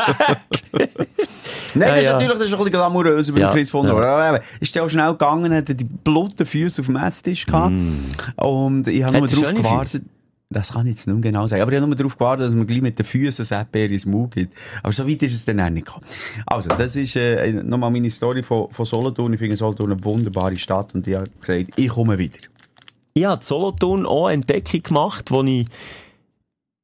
Nein, das ist Ja, ja. natürlich das ist ein bisschen glamourös über Ja, den Chris von ja. Rohr. Aber eben, Ist der auch schnell gegangen, hat die blutigen Füße auf dem Esstisch gehabt. Und ich habe nur darauf schöne gewartet. Das kann ich jetzt nicht mehr genau sagen. Aber ich habe nur darauf gewartet, dass man gleich mit den Füßen das Erdbeer ins Maul gibt. Aber so weit ist es dann auch nicht gekommen. Also, das ist äh, nochmal meine Story von, von Solothurn. Ich finde Solothurn eine wunderbare Stadt und ich habe gesagt, ich komme wieder. Ich habe Solothurn auch eine Entdeckung gemacht, wo ich,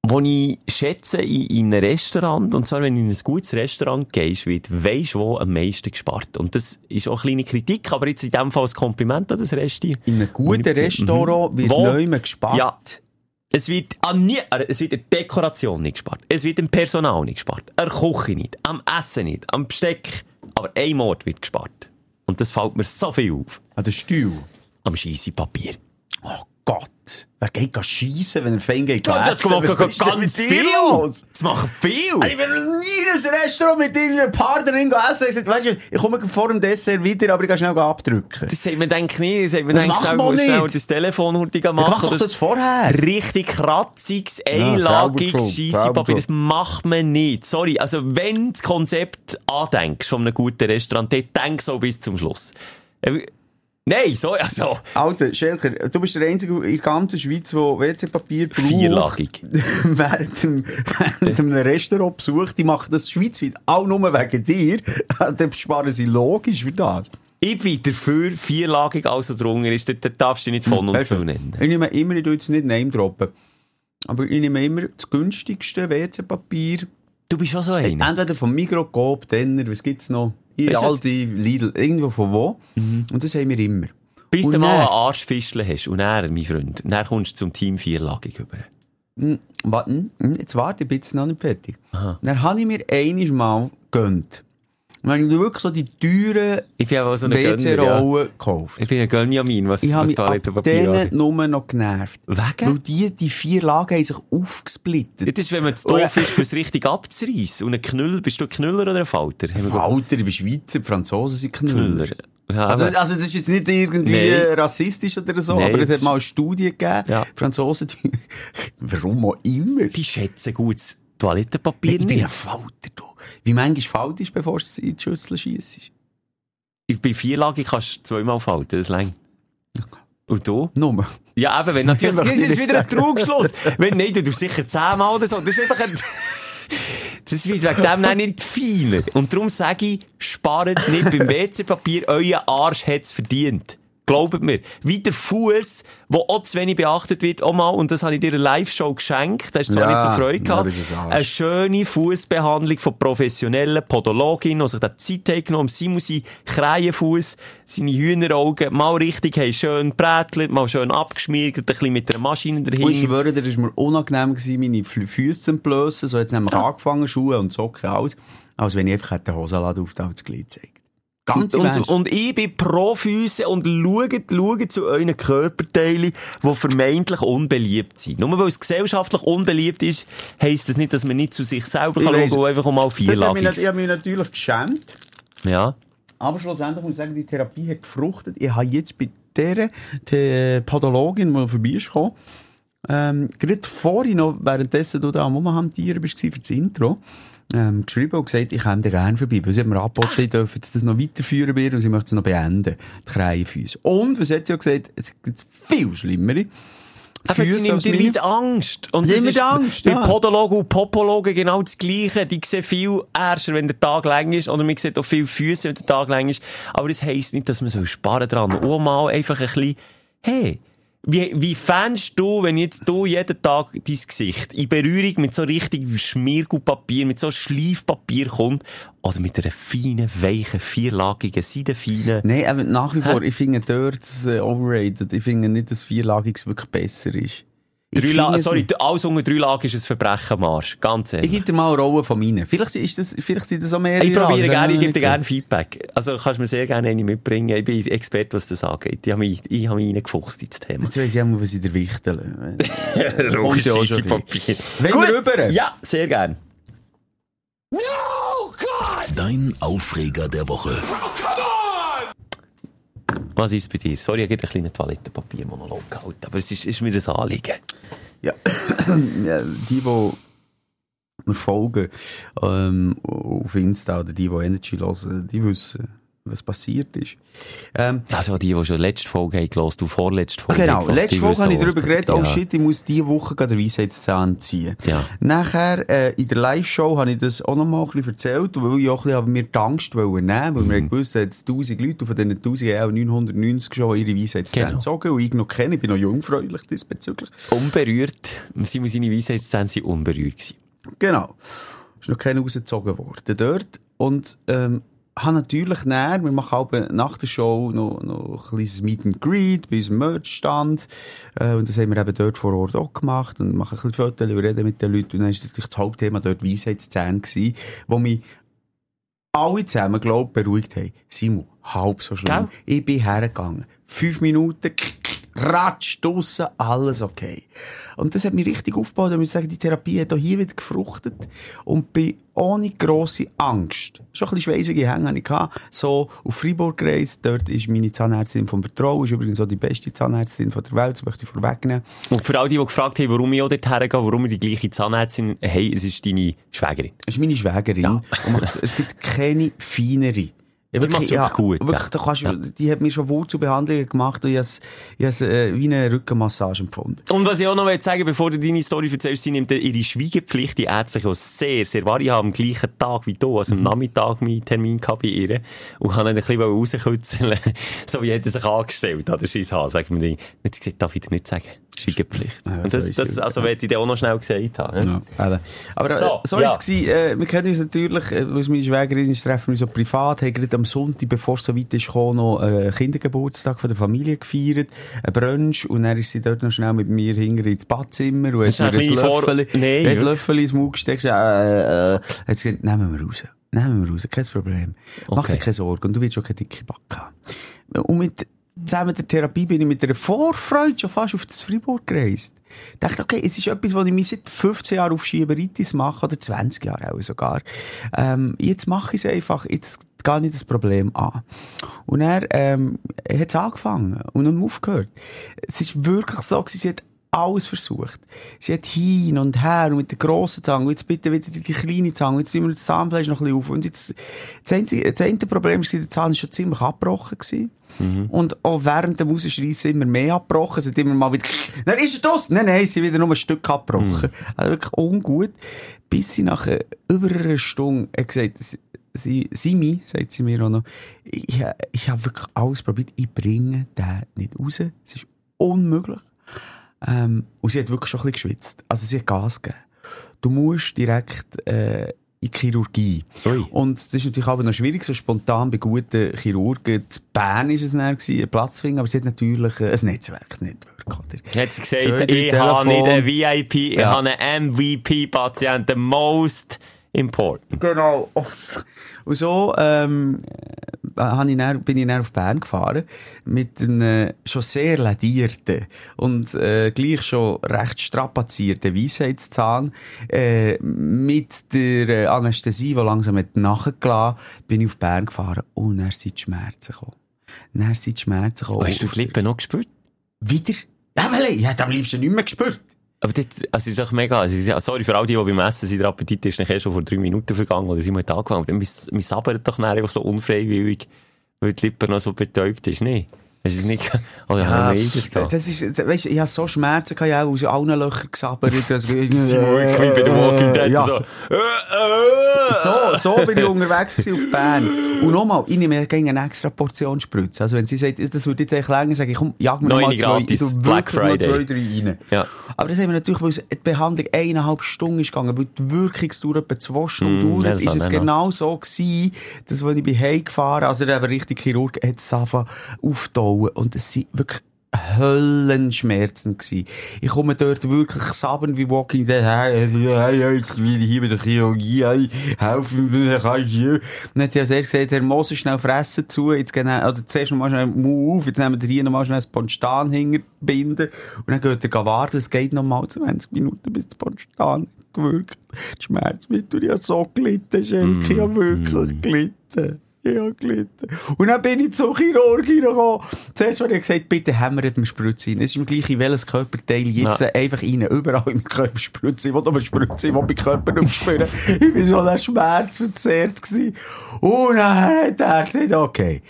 wo ich schätze in, in einem Restaurant, und zwar wenn du in ein gutes Restaurant gehst, wird, weisst wo am meisten gespart. Und das ist auch eine kleine Kritik, aber jetzt in dem Fall ein Kompliment an das Resti. In einem guten Restaurant Mhm. wird Wo- neu gespart. Ja. Es wird an nie, äh, es wird an der Dekoration nicht gespart. Es wird am Personal nicht gespart. An der Küche nicht. Am Essen nicht. Am Besteck. Aber ein Ort wird gespart. Und das fällt mir so viel auf. An den Stuhl. Am Scheissepapier. Oh Gott. Wer geht schiessen, wenn er fein geht Ja, das denn ganz dir viel. los? Das machen viel. Ich noch nie in ein Restaurant mit irgendeiner Partnerin essen. Ich weißt du, ich komme vor dem Dessert wieder, aber ich kann schnell abdrücken. Das sagt man denk nie. Das sagt man Das denk macht schnell, man schnell nicht. das Telefon hurtig machen. mach doch das vorher. Richtig kratziges, einlagiges schuld, Scheissepapier. selber Das macht man nicht. Sorry. Also, wenn du das Konzept andenkst von einem guten Restaurant, dann denk so bis zum Schluss. Nein, so, also, Alter, Schelker, du bist der Einzige in der ganzen Schweiz, der WC-Papier braucht. Vierlagig. während, dem, während einem Restaurantbesuch. Die machen das schweizweit auch nur wegen dir. Dann sparen sie logisch für das. ich bin dafür vierlagig, also drunter ist, da da darfst du nicht von und du, zu nennen. Ich nehme immer, ich jetzt nicht Name droppen. Aber ich nehme immer das günstigste WC-Papier. Du bist schon so einer. Entweder vom Migros, Coop, Denner, was gibt's noch? Es- Aldi, Lidl, irgendwo von wo. Und das haben wir immer. Bis Und du mal einen Arschfischle hast. Und dann, mein Freund, dann kommst du zum Team vierlagig über. Warte, hm, jetzt warte, ich bin noch nicht fertig. Aha. Dann habe ich mir einiges mal gönnt. Wirklich so die teuren Ich aber so ein Gönner, ja. WC-Rollen gekauft. Ich bin ein Gönjamin, was, Ich habe was ab Toilettenpapier denen angeht. nur noch genervt. Wegen? Weil die, die vier Lagen haben sich aufgesplittet. Das ist, wenn man zu doof ist, fürs richtig abzureißen. Und ein Knüller, bist du ein Knüller oder ein Falter? Haben wir Alter, ich bin Schweizer, die Franzosen sind Knüller. Knüller. Ja, Also, also das ist jetzt nicht irgendwie äh, rassistisch oder so, Nein, aber es das- hat mal eine Studie gegeben. Ja. Franzosen, die, warum auch immer. die schätzen gutes Toilettenpapier ich bin ein nicht. Falter, du. Wie manchmal faltest, bevor du es in die Schüssel schiessest? Ich bin vierlagig, kannst du zweimal falten, das längt. Und du? Nur. Ja, eben, wenn natürlich, das ich ist nicht wieder ein. Trugschluss. Wenn, nein, du tust sicher zehnmal oder so. Das ist einfach ein, das wird wegen dem dann nicht feiner. Und darum sage ich, spart nicht beim WC-Papier, euer Arsch hat's verdient. Glaubt mir. Wie der Fuß, der auch zu wenig beachtet wird, auch mal, und das habe ich dir in einer Live-Show geschenkt, hast du zwar Ja, nicht so Freude ja, gehabt, ein eine schöne Fußbehandlung von professionellen Podologinnen, die sich da Zeit haben genommen, sie muss sein Krähenfuß, seine Hühneraugen mal richtig haben schön brätelt, mal schön abgeschmiert, ein bisschen mit der Maschine Und ich schwöre dir, es war mir unangenehm, gewesen, meine Fü- Füße zu entblössen. So, jetzt haben wir angefangen, Schuhe und Socken, alles. Als wenn ich einfach den Hosenladen auf das Glied zeigt. Ganz Und, und ich bin pro Füße und schaut, schaut zu euren Körperteilen, die vermeintlich unbeliebt sind. Nur weil es gesellschaftlich unbeliebt ist, heisst das nicht, dass man nicht zu sich selber Ich kann schauen einfach mal das hat mich, ich habe mich natürlich geschämt. Ja. Aber schlussendlich muss ich sagen, die Therapie hat gefruchtet. Ich habe jetzt bei der, der Podologin, die vorbei ist gekommen, ähm, gerade vorhin noch, währenddessen du da am Rumhantieren bist, für das Intro, ähm, geschrieben und gesagt, ich käme da gerne vorbei. Weil sie hat mir angeboten, ich dürfe jetzt das noch weiterführen bei ihr und sie möchte es noch beenden. Die Krähenfüße. Und, was hat sie auch gesagt, es gibt viel schlimmere. Aber sie Füße nimmt als dir meine. wieder Angst. Und Sie das nimmt ist Angst, bei ja. Podologen und Popologen genau das Gleiche. Die sehen viel ärger, wenn der Tag lang ist. Oder man sieht auch viel Füße, wenn der Tag lang ist. Aber das heisst nicht, dass man so sparen dran. Auch mal einfach ein bisschen, hey, wie, wie fändest du, wenn jetzt du jeden Tag dein Gesicht in Berührung mit so richtig Schmiergutpapier, mit so Schleifpapier kommt, oder mit einer feinen, weichen, vierlagigen, seidenfeinen, Nein, aber nach wie vor, ich finde dort äh, overrated. Ich finde nicht, dass Vierlagiges wirklich besser ist. Drei La sorry, alles unter drei Lagen ist ein Verbrechen, Marsch. Ganz ehrlich. Ich gebe dir mal eine Rolle von meinen. Vielleicht, ist das, vielleicht sind das auch mehrere. Ich probiere gerne, ich gebe dir gerne Feedback. Also kannst du mir sehr gerne eine mitbringen. Ich bin Experte, was das angeht. Ich habe mich, ich habe mich reingefuchst ins Thema. Jetzt weiss ich auch mal, was ich dir wichteln. Schon ein Papier. Wenn wir rüber? Ja, sehr gerne. Dein Aufreger der Woche. Was ist bei dir? Sorry, ich habe einen kleinen Toilettenpapiermonolog gehalten, aber es ist, ist mir das Anliegen. Ja. ja, die, die mir folgen ähm, auf Insta oder die, die Energy hören, die wissen, was passiert ist. Ähm, Also die, die schon letzte Folge haben gehört, du vorletzte Folge Genau, haben letzte wissen habe ich darüber geredet, oh passiert. shit, ich muss diese Woche gerade den Weisheitszahn ziehen. Ja. Nachher, äh, in der Live-Show habe ich das auch noch mal ein bisschen erzählt, weil ich auch ein bisschen mir die Angst wollte nehmen, weil wir Mhm. haben gewusst, es 1000 Leute, und von diesen 1000 haben auch 990 schon ihre Weisheitszähne Genau. gezogen, und ich noch kenne, ich bin noch jungfräulich diesbezüglich. Ja. Unberührt, sie muss seine Weisheitszähne sind unberührt gewesen. Genau. Ist noch keiner rausgezogen worden dort. Und, ähm, habe natürlich näher, wir machen auch nach der Show noch, noch ein kleines Meet and Greet bei unserem Merch-Stand. Äh, und das haben wir eben dort vor Ort auch gemacht und machen ein bisschen Fotos, wir reden mit den Leuten. Und dann ist das, das Hauptthema dort Weisheitszähne gewesen, wo mich alle zusammen, glaub beruhigt haben. Simon, halb so schlimm. Ich bin hergegangen. Fünf Minuten, ratsch, draussen, alles okay. Und das hat mich richtig aufgebaut. Ich muss sagen, die Therapie hat auch hier wieder gefruchtet. Und bin ohne grosse Angst. Schon ein bisschen schweissige Hänge hatte ich. So, auf Freiburg gereist. Dort ist meine Zahnärztin vom Vertrauen. Ist übrigens auch die beste Zahnärztin von der Welt. Das möchte ich vorwegnehmen. Und für all die, die gefragt haben, warum ich auch dort hergehe, warum wir die gleiche Zahnärztin hey, es ist deine Schwägerin. Das ist meine Schwägerin. Ja. Es gibt keine feinere. Ja, Die macht's wirklich gut, Wirklich, ja. da kannst, du- Ja. Die hat mir schon Wurzelbehandlungen gemacht und ich habe es äh, wie eine Rückenmassage empfunden. Und was ich auch noch sagen bevor du deine Story erzählst, sie nimmt ihre Schweigepflicht, die ärztliche, auch sehr, sehr wahr. Ich habe am gleichen Tag wie du, also am Nachmittag meinen Termin gehabt bei ihr und habe ihn ein bisschen rauskützeln so wie hat er sich angestellt an der Scheisshaar, sag ich mir. Sie gesagt, darf ich dir nicht sagen. Schweigepflicht. Ja, und das, so das, also wollte ich dir auch noch schnell gesagt haben. Ja. Ja. Aber äh, So, so, ja. ist es. Äh, wir kennen uns natürlich, äh, weil es meine Schwägerin ist, treffen wir uns so privat, haben gerade am Sonntag, bevor es so weit ist gekommen, noch äh, Kindergeburtstag von der Familie gefeiert, ein Brunch, und dann ist sie dort noch schnell mit mir hinter ins Badzimmer und hat mir ein Löffel, Nein, ein? Löffel ins Maul gesteckt, äh, äh, hat sie gesagt, nehmen wir raus. Nehmen wir raus, kein Problem. Mach Okay. dir keine Sorgen und du wirst auch keine dicke Backe haben. Und mit, zusammen mit der Therapie bin ich mit einer Vorfreude schon fast auf das Freiburg gereist. Ich dachte, okay, es ist etwas, was ich mir seit 15 Jahren auf Schieberitis mache, oder 20 Jahre auch sogar. Ähm, jetzt mache ich es einfach. Jetzt gar nicht das Problem an. Und er, ähm, hat angefangen und mehr aufgehört. Es ist wirklich so sie hat alles versucht. Sie hat hin und her und mit der grossen Zange, jetzt bitte wieder die kleine Zange, jetzt tun wir das Zahnfleisch noch ein bisschen auf. Und jetzt, das einzige, das eine Problem war, der Zahn ist schon ziemlich abgebrochen gewesen. Und auch während dem Rausschreissen immer mehr abgebrochen. Sie hat immer mal wieder, nein, ist er das? Nein, nein, sie wieder nur ein Stück abgebrochen. Also wirklich ungut. Bis sie nach äh, über einer Stunde hat gesagt, sie- sie, Simi, sagt sie mir auch noch, ich, ich habe wirklich alles probiert, ich bringe den nicht raus. Es ist unmöglich. Ähm, und sie hat wirklich schon ein bisschen geschwitzt. Also sie hat Gas gegeben. Du musst direkt äh, in die Chirurgie. Ui. Und das ist natürlich aber noch schwierig, so spontan bei guten Chirurgen. In Bern war es dann, gewesen, einen Platz zu finden, aber sie hat natürlich äh, ein Netzwerk, ein Network, oder? Hat sie gesagt, Zwei, drei ich habe nicht einen VIP, ich Ja. habe einen MVP-Patient, the most important. Genau. Und so ähm, äh, hab ich dann, bin ich dann auf Bern gefahren mit einem schon sehr ladierten und äh, gleich schon recht strapazierten Weisheitszahn äh, mit der äh, Anästhesie, die langsam hat nachgelassen bin ich auf Bern gefahren und dann sind die Schmerzen gekommen. Dann sind die Schmerzen gekommen. Oh, hast du die Lippen noch gespürt? Wieder? Ja, weil ich hätte am liebsten nicht mehr gespürt. Aber das, also, ist doch mega, also, sorry für all die, die beim Essen sind, der Appetit ist nachher schon vor drei Minuten vergangen, oder sind wir angefangen. Aber wir sabbern doch einfach so unfreiwillig, weil die Lippe noch so betäubt ist, nicht? Hast du es nicht, oder haben wir das gehabt? das ist, das- weisst, ich habe so Schmerzen gehabt, ich habe aus allen Löchern gesabbert. Also, Simon, wie bei der Walking Dead, Ja. so, äh, äh. So, so bin ich unterwegs auf Bern. Und nochmal, ich nehme gegen eine extra Portion Spritze. Also wenn sie sagt, das würde jetzt echt länger, sage ich, komm, jag mir Noch noch mal eine zwei, ich Black Friday. zwei, drei rein. Ja. Aber das haben wir natürlich, weil die Behandlung eineinhalb Stunden ist gegangen, weil die Wirkungsdauer etwa zwei Stunden Mm, dauert, das ist es genau so gewesen, dass wenn ich bin heimgefahren, also der aber richtig Chirurg, hat es angefangen auftauen. Und es sind wirklich Höllenschmerzen gsi. Ich komme dort wirklich sabbern wie Walking Dead. Hey, hey, hey, ich will hier bei der Chirurgie, hey, helfen mir, kann ich hier. Und dann hat sie als erstes gesagt, Herr Moser, schnell fressen zu, jetzt gehen, also zuerst noch mal schnell Mund auf, jetzt nehmen wir hier noch mal schnell ein Ponstan hinterbinden. Und dann geht er warten, es geht noch mal 20 Minuten, bis der Ponstan gewirkt. Die Schmerzmittel, ich habe so gelitten, Schenke, ich habe wirklich gelitten. Ich habe gelitten. Und dann bin ich zum Chirurg reingekommen. Zuerst hat er gesagt, bitte hämmert mir Spritze rein. Es ist mir gleich, in welches Körperteil jetzt Ja. einfach rein. Überall im Körper Spritze. Ich will aber Spritze, ich meinen Körper nicht spüren. ich bin so ein Schmerz verzerrt gewesen. Und dann hat er gesagt, okay,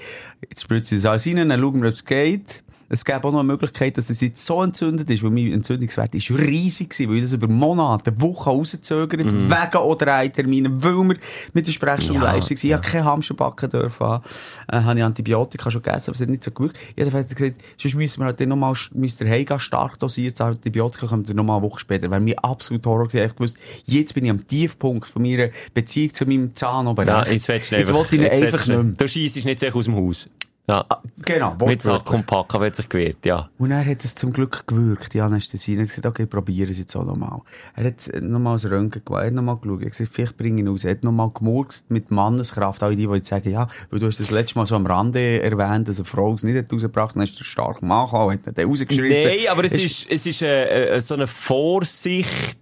jetzt spritze ich das alles rein, dann schauen wir, ob es geht. Es gäbe auch noch eine Möglichkeit, dass es jetzt so entzündet ist, weil mein Entzündungswert ist riesig gewesen, weil ich das über Monate, Wochen rausgezögert, wegen oder Terminen, weil wir mit der Sprechstunde Ja, live waren. Ich habe keine Hamsterbacken dürfen haben. Äh, habe ich Antibiotika schon gegessen, aber es hat nicht so gewirkt. Hat er gesagt, sonst müssen wir halt dann nochmal, müsst ihr heimgehen, stark dosiert, das Antibiotika kommt dann nochmal eine Woche später. Weil mir absolut Horror gewesen. Ich gewusst, jetzt bin ich am Tiefpunkt von meiner Beziehung zu meinem Zahn oben Ja, jetzt willst du Jetzt einfach, wollte ich ihn jetzt einfach nicht mehr. Du scheissest nicht sehr aus dem Haus. Ja. Genau, Mit wortwörtlich. kompakt, aber hat sich gewehrt, ja. Und er hat es zum Glück gewirkt, die Anästhesie. Er hat gesagt, okay, probiere es jetzt auch nochmal. Er hat nochmal das Röntgen gemacht, er hat nochmal geschaut, er hat gesagt, vielleicht bringe ich ihn raus. Er hat nochmal gemurkst mit Manneskraft. Alle die, die jetzt sagen, ja, weil du hast das letzte Mal so am Rande erwähnt, dass eine Frau es nicht hat rausgebracht, dann hast du einen starken Mann gehabt, hat ihn dann rausgeschrissen. Nein, aber es ist, es ist äh, äh, so eine Vorsicht,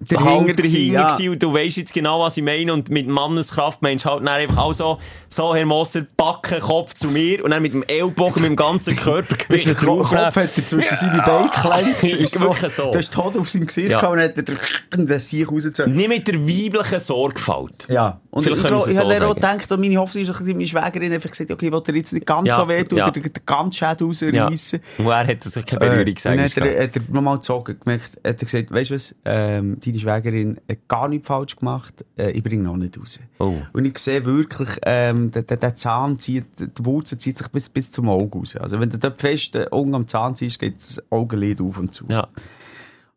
dahinter dahinter ja. und du weisst jetzt genau, was ich meine und mit Manneskraft meinst du halt dann einfach auch so, so Herr Moser, Backen, Kopf zu mir und dann mit dem Ellbogen, mit dem ganzen Körpergewicht Der. Kopf hat er zwischen seine Beine geklemmt. Ist wirklich so. Du hast Tod auf seinem Gesicht Ja. gehabt und hat er den Sieg rausgezogen. Nicht mit der weiblichen Sorgfalt. Ja. Und Vielleicht ich, ich so habe auch gedacht, meine Hoffnung ist, bisschen, meine Schwägerin einfach gesagt, okay, ich will dir jetzt nicht ganz Ja, so weh tun, ja. oder den ganzen Schädel Ja. rausreißen. Und er hat das keine Äh, Berührung und gesagt. dann hat er, hat er nochmal gezogen, gemerkt, hat er gesagt, weisst du was, ähm, deine Schwägerin hat gar nichts falsch gemacht, äh, ich bringe noch nicht raus. Oh. Und ich sehe wirklich, ähm, der, der, der Zahn zieht, die Wurzel zieht sich bis, bis zum Auge raus. Also wenn du dort fest äh, unten am Zahn ziehst, geht das Augenlid auf und zu. Ja.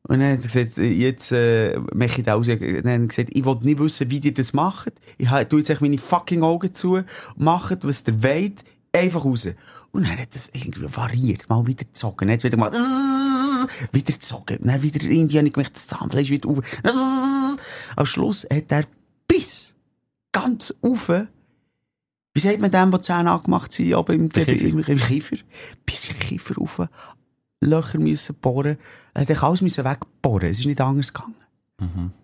Und dann hat gesagt, jetzt, äh, mache ich da raus. Dann gesagt, ich wollte nicht wissen, wie ihr das macht. Ich ha- tu jetzt echt meine fucking Augen zu, macht, was ihr wollt, einfach raus. Und dann hat das irgendwie variiert, mal wieder gezogen, jetzt wieder mal, wieder gezogen, dann wieder habe ich gemerkt, das Zahnfleisch wieder auf. Am Schluss hat er bis ganz auf, wie sagt man dem, wo die Zähne angemacht sind, aber im, im, im Kiefer, bis den Kiefer rauf, Löcher müssen bohren. Er hat alles müssen wegbohren. Es ist nicht anders gegangen.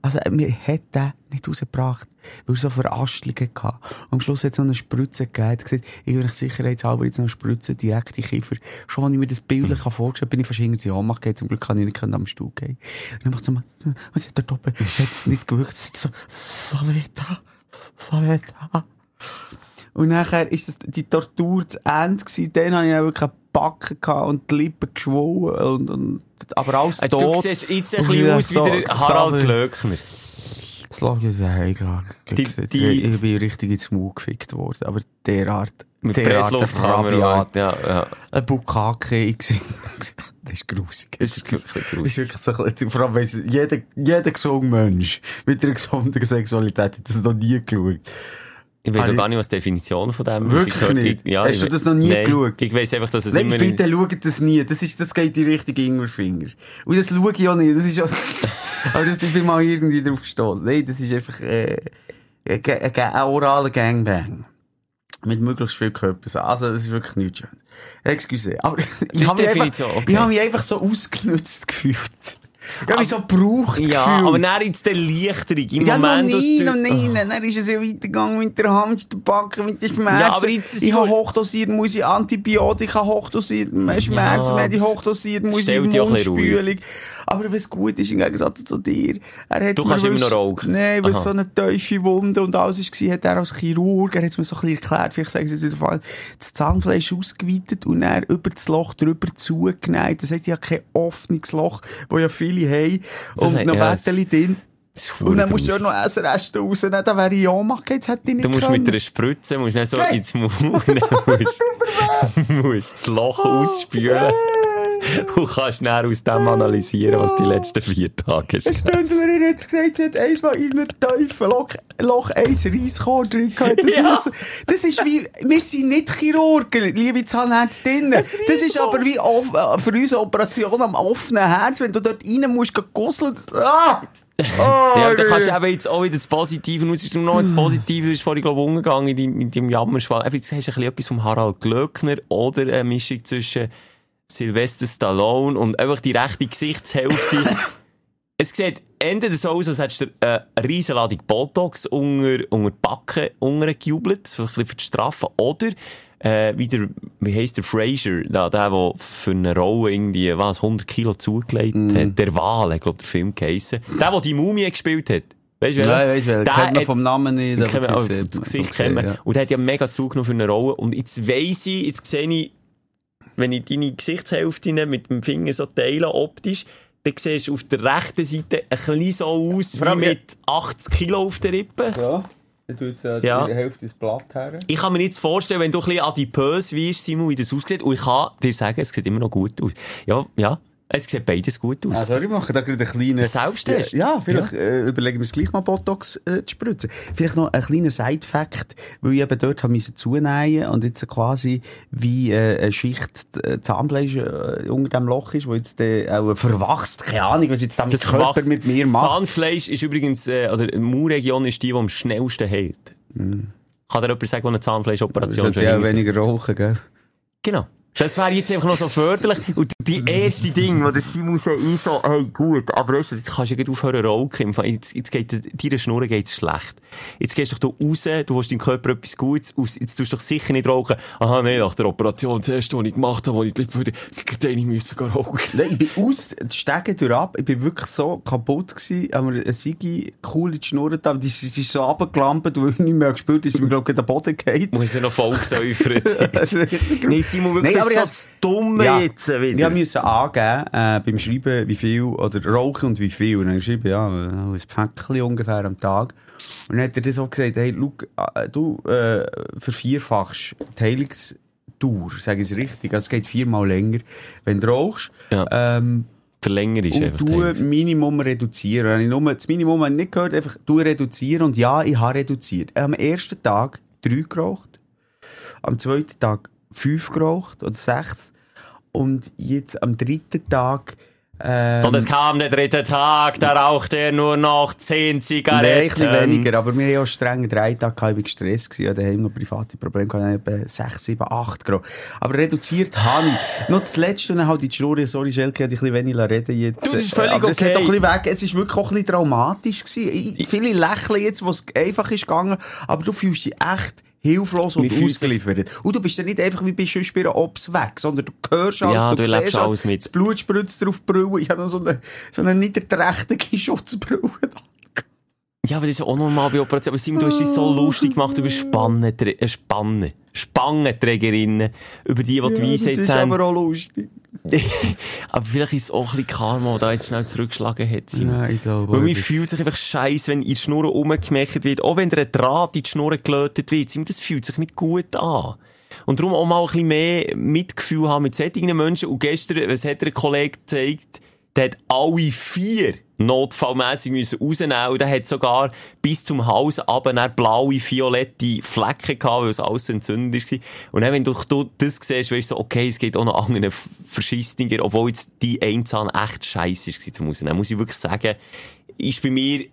Also, äh, mir hat der nicht rausgebracht, weil er so Verastelungen hatte. Und am Schluss hat es noch eine Spritze gegeben. Er gesagt, ich will sicherheitshalber jetzt noch eine Spritze direkt in den Kiefer. Schon, als ich mir das bildlich mhm. vorgestellt bin ich fast irgendwie in Ohnmacht gegangen. Zum Glück kann ich nicht am Stuhl gehen. Und dann macht so, was hat der Doppel? Hat es nicht gewirkt? Es so, Flavetta, Flavetta. Und nachher ist das, die Tortur zu Ende gewesen. Dann habe ich dann wirklich Backen gehabt und die Lippen geschwollen und, und, aber alles Äh, tot. Du siehst jetzt ein bisschen aus wie der Harald Glöckner. Gerade. Die- die- Ich bin richtig ins Maul gefickt worden. Aber derart, Mit derart Presslufthammer. rabiat. Ja, ja. Ein Bukake. Das ist grusig. Das ist wirklich Das ist wirklich so, vor allem, weiss, jeder, jeder gesunde Mensch mit einer gesunden Sexualität hat das noch nie geschaut. Ich weiß Habe auch gar nicht, was die Definition von dem Wirklich ist. Ich- nicht? Ich, ja, Hast ich du das noch nie Nein, geschaut? Ich weiss einfach, dass es Nein, immer... bitte schaut das nie. Das, ist, das geht in die richtige Ingwerfinger. Und das schaue ich auch nicht. Das ist auch, aber das, ich bin mal irgendwie drauf gestoßen. Nein, das ist einfach, äh, ein, ein, oraler Gangbang. Mit möglichst viel Körper. Also, das ist wirklich nichts schön. Excuse. Aber ich habe mich, einfach, okay. ich habe mich einfach so ausgenutzt gefühlt. Ich habe mich so gebraucht ja, gefühlt. aber dann jetzt der Lichterung. Im Ja, Moment, noch nie, noch du- nie. Dann ist es ja weitergegangen mit der Hamsterbacke, mit den Schmerzen. Ja, aber jetzt ich ja- habe hochdosiert, muss ich Antibiotika hochdosiert, Schmerzen, Ja, ja, hochdosiert, muss ich Mundspülung. Aber was gut ist, im Gegensatz zu dir, er hat Du kannst immer noch rauchen. Nein, weil Aha. so eine tiefe Wunde und alles war, hat er als Chirurg, er hat es mir so ein bisschen erklärt, vielleicht sagen sie es in Fall, das Zahnfleisch ausgeweitet und er über das Loch drüber zugenäht. Das heißt, ich habe kein offenes Loch, wo ja viele haben. Und hat- noch ja, Wetteli drin. Das Und dann musst du ja noch Essreste rausnehmen, dann wäre ich ja gemacht, jetzt hätte ich nicht Du musst können. mit einer Spritze, musst nicht so Hey. ins dann musst, musst das Loch ausspülen und kannst dann aus dem analysieren, was die letzten vier Tage ist. Stellen Sie mir nicht gesagt, hat einmal in einem tiefen Loch, Loch ein Reiskorn drin gehabt. Das, Ja. müssen- das ist wie, wir sind nicht Chirurgen, liebe Zahnärztinnen. Das ist aber wie off, äh, für uns eine Operation am offenen Herz, wenn du dort rein musst, gehen gusseln. Ah! Oh, Ja, da kannst du eben jetzt auch wieder das Positive, es ist nur noch das Positive, ist vorhin, glaube ich, umgegangen in deinem- in deinem Jammerschwall. Eben, Jetzt hast du ein bisschen etwas vom Harald Glöckner oder eine Mischung zwischen Sylvester Stallone und einfach die rechte Gesichtshälfte. es sieht entweder so aus, als hättest du äh, eine riesen Ladung Botox unter, unter die Backen untergejubelt, so ein bisschen für die Strafe. Oder, äh, wie der, wie heisst der Fraser, da, der, der für eine Rolle irgendwie, was, 100 Kilo zugelegt hat. Der Wal, hat, glaub der Film geheissen. Der, der die Mumie gespielt hat. Weißt du, Nein, Der welchen. Kennt man vom Namen nicht. aber das oh, das man. Gesicht Okay, kennen wir. ja. Und der hat ja mega zugenommen für eine Rolle. Und jetzt weiss ich, jetzt sehe ich, wenn ich deine Gesichtshälfte mit dem Finger so teile, optisch, dann siehst du auf der rechten Seite ein bisschen so aus, wie mit 80 Kilo auf der Rippe. Ja, dann tut es äh, Ja. die Hälfte ins Blatt her. Ich kann mir jetzt vorstellen, wenn du ein bisschen adipös wirst, Simon, wie das aussieht, und ich kann dir sagen, es sieht immer noch gut aus. Ja, ja, es sieht beides gut aus. Ah, sorry, ich mache da gerade einen kleinen... Selbsttest? Ja, vielleicht Äh, überlegen wir uns gleich mal Botox äh, zu spritzen. Vielleicht noch ein kleiner Side-Fact, weil ich eben dort habe müssen zunähen und jetzt quasi wie äh, eine Schicht äh, Zahnfleisch äh, unter dem Loch ist, wo jetzt äh, auch verwachst, keine Ahnung, was jetzt damit Das Körper wächst. mit mir macht. Zahnfleisch ist übrigens, äh, oder die Mauregion ist die, die am schnellsten heilt. Kann dir jemand sagen, wo eine Zahnfleischoperation schon ja weniger rauchen, gell? Genau. Das wäre jetzt einfach noch so förderlich. Und die erste Ding, wo der Simon sagt, ich so, hey, gut, aber weißt du, jetzt kannst du gleich aufhören rauchen. Jetzt, jetzt geht, dir- deiner Schnur geht's schlecht. Jetzt gehst du doch raus, du willst deinem Körper etwas Gutes, aus, jetzt tust du doch sicher nicht rauchen. Aha, nee, nach der Operation, das erste, was ich gemacht habe, wo ich die Lippen wieder, den ich müssen gehen rauchen. Nein, ich bin aus den Stegen durch ab. Ich bin wirklich so kaputt gewesen. Haben wir eine Sigi cool in die Schnur da. Die, ist- die ist so runtergelampt, weil ich nicht mehr gespürt dass sie mir, glaube ich, den Boden geht. Muss ja noch voll gesäufert. Nee, Simon, wirklich, Nein, aber so das Dumme Ja. jetzt wieder. Ich musste angeben, äh, beim Schreiben, wie viel, oder rauchen und wie viel. Und dann geschrieben, ja, ein Päckchen ungefähr am Tag. Und dann hat er das auch gesagt, hey, schau, äh, du, äh, vervierfachst die Heilungstour, sage ich es richtig. Also es geht viermal länger, wenn du rauchst. Ja. Ähm, Verlänger ist und einfach du das. Minimum reduzieren. Wenn ich nur, das Minimum habe ich nicht gehört, einfach du reduzieren. Und ja, ich habe reduziert. Am ersten Tag drei geraucht. Am zweiten Tag fünf geraucht oder sechs. Und jetzt am dritten Tag Ähm, Und es kam der dritte Tag, da rauchte er nur noch zehn Nein, ein Zigaretten. bisschen weniger, aber wir hatten ja einen strengen Dreitag, gehabt, ich war gestresst, gewesen, ja, daheim noch private Probleme, gehabt, etwa 6, 7, 8 Grad. Aber reduziert habe ich. Noch das Letzte, und dann halt die Schnurre, sorry Schelke, hätte ich ein bisschen wenig reden jetzt. Du, das ist völlig aber es okay. hat doch ein bisschen weg, es ist wirklich auch ein bisschen traumatisch gewesen. Ich, viele lächeln jetzt, wo es einfach ist gegangen, aber du fühlst dich echt hilflos und ausgeliefert. Und du bist dann nicht einfach wie bei sonst bei Ops weg, sondern du hörst alles, Ja, du siehst erlebst alles mit. Das Blut spritzt dir auf die Brille. Ich habe noch so eine, so eine niederträchtige Schutzbrille. Ja, aber das ist ja auch normal bei Operationen. Aber Simon, du hast dich so lustig gemacht über Spannen, äh, Spannen, Spannenträgerinnen, über die, die die Ja, das Weisheit ist haben. aber auch lustig. aber vielleicht ist es auch ein bisschen Karma, das da jetzt schnell zurückgeschlagen hat, Simon. Ja, ich glaube Weil das- fühlt sich einfach scheiße, wenn in die Schnur rumgemächt wird. Auch wenn der Draht in die Schnur gelötet wird. Simon, Das fühlt sich nicht gut an. Und darum auch mal ein bisschen mehr Mitgefühl haben mit solchen Menschen. Und gestern, was hat der Kollege gezeigt, der hat alle vier notfallmässig müssen rausnehmen und der hat sogar bis zum Hals aber blaue, violette Flecken gehabt, weil es alles entzündet war. Und dann, wenn du, du das siehst, weißt du so, okay, es geht auch noch anderen Verschistinger, obwohl jetzt die Einzahn echt scheiße war zum Rausnehmen. Muss ich wirklich sagen, ist bei mir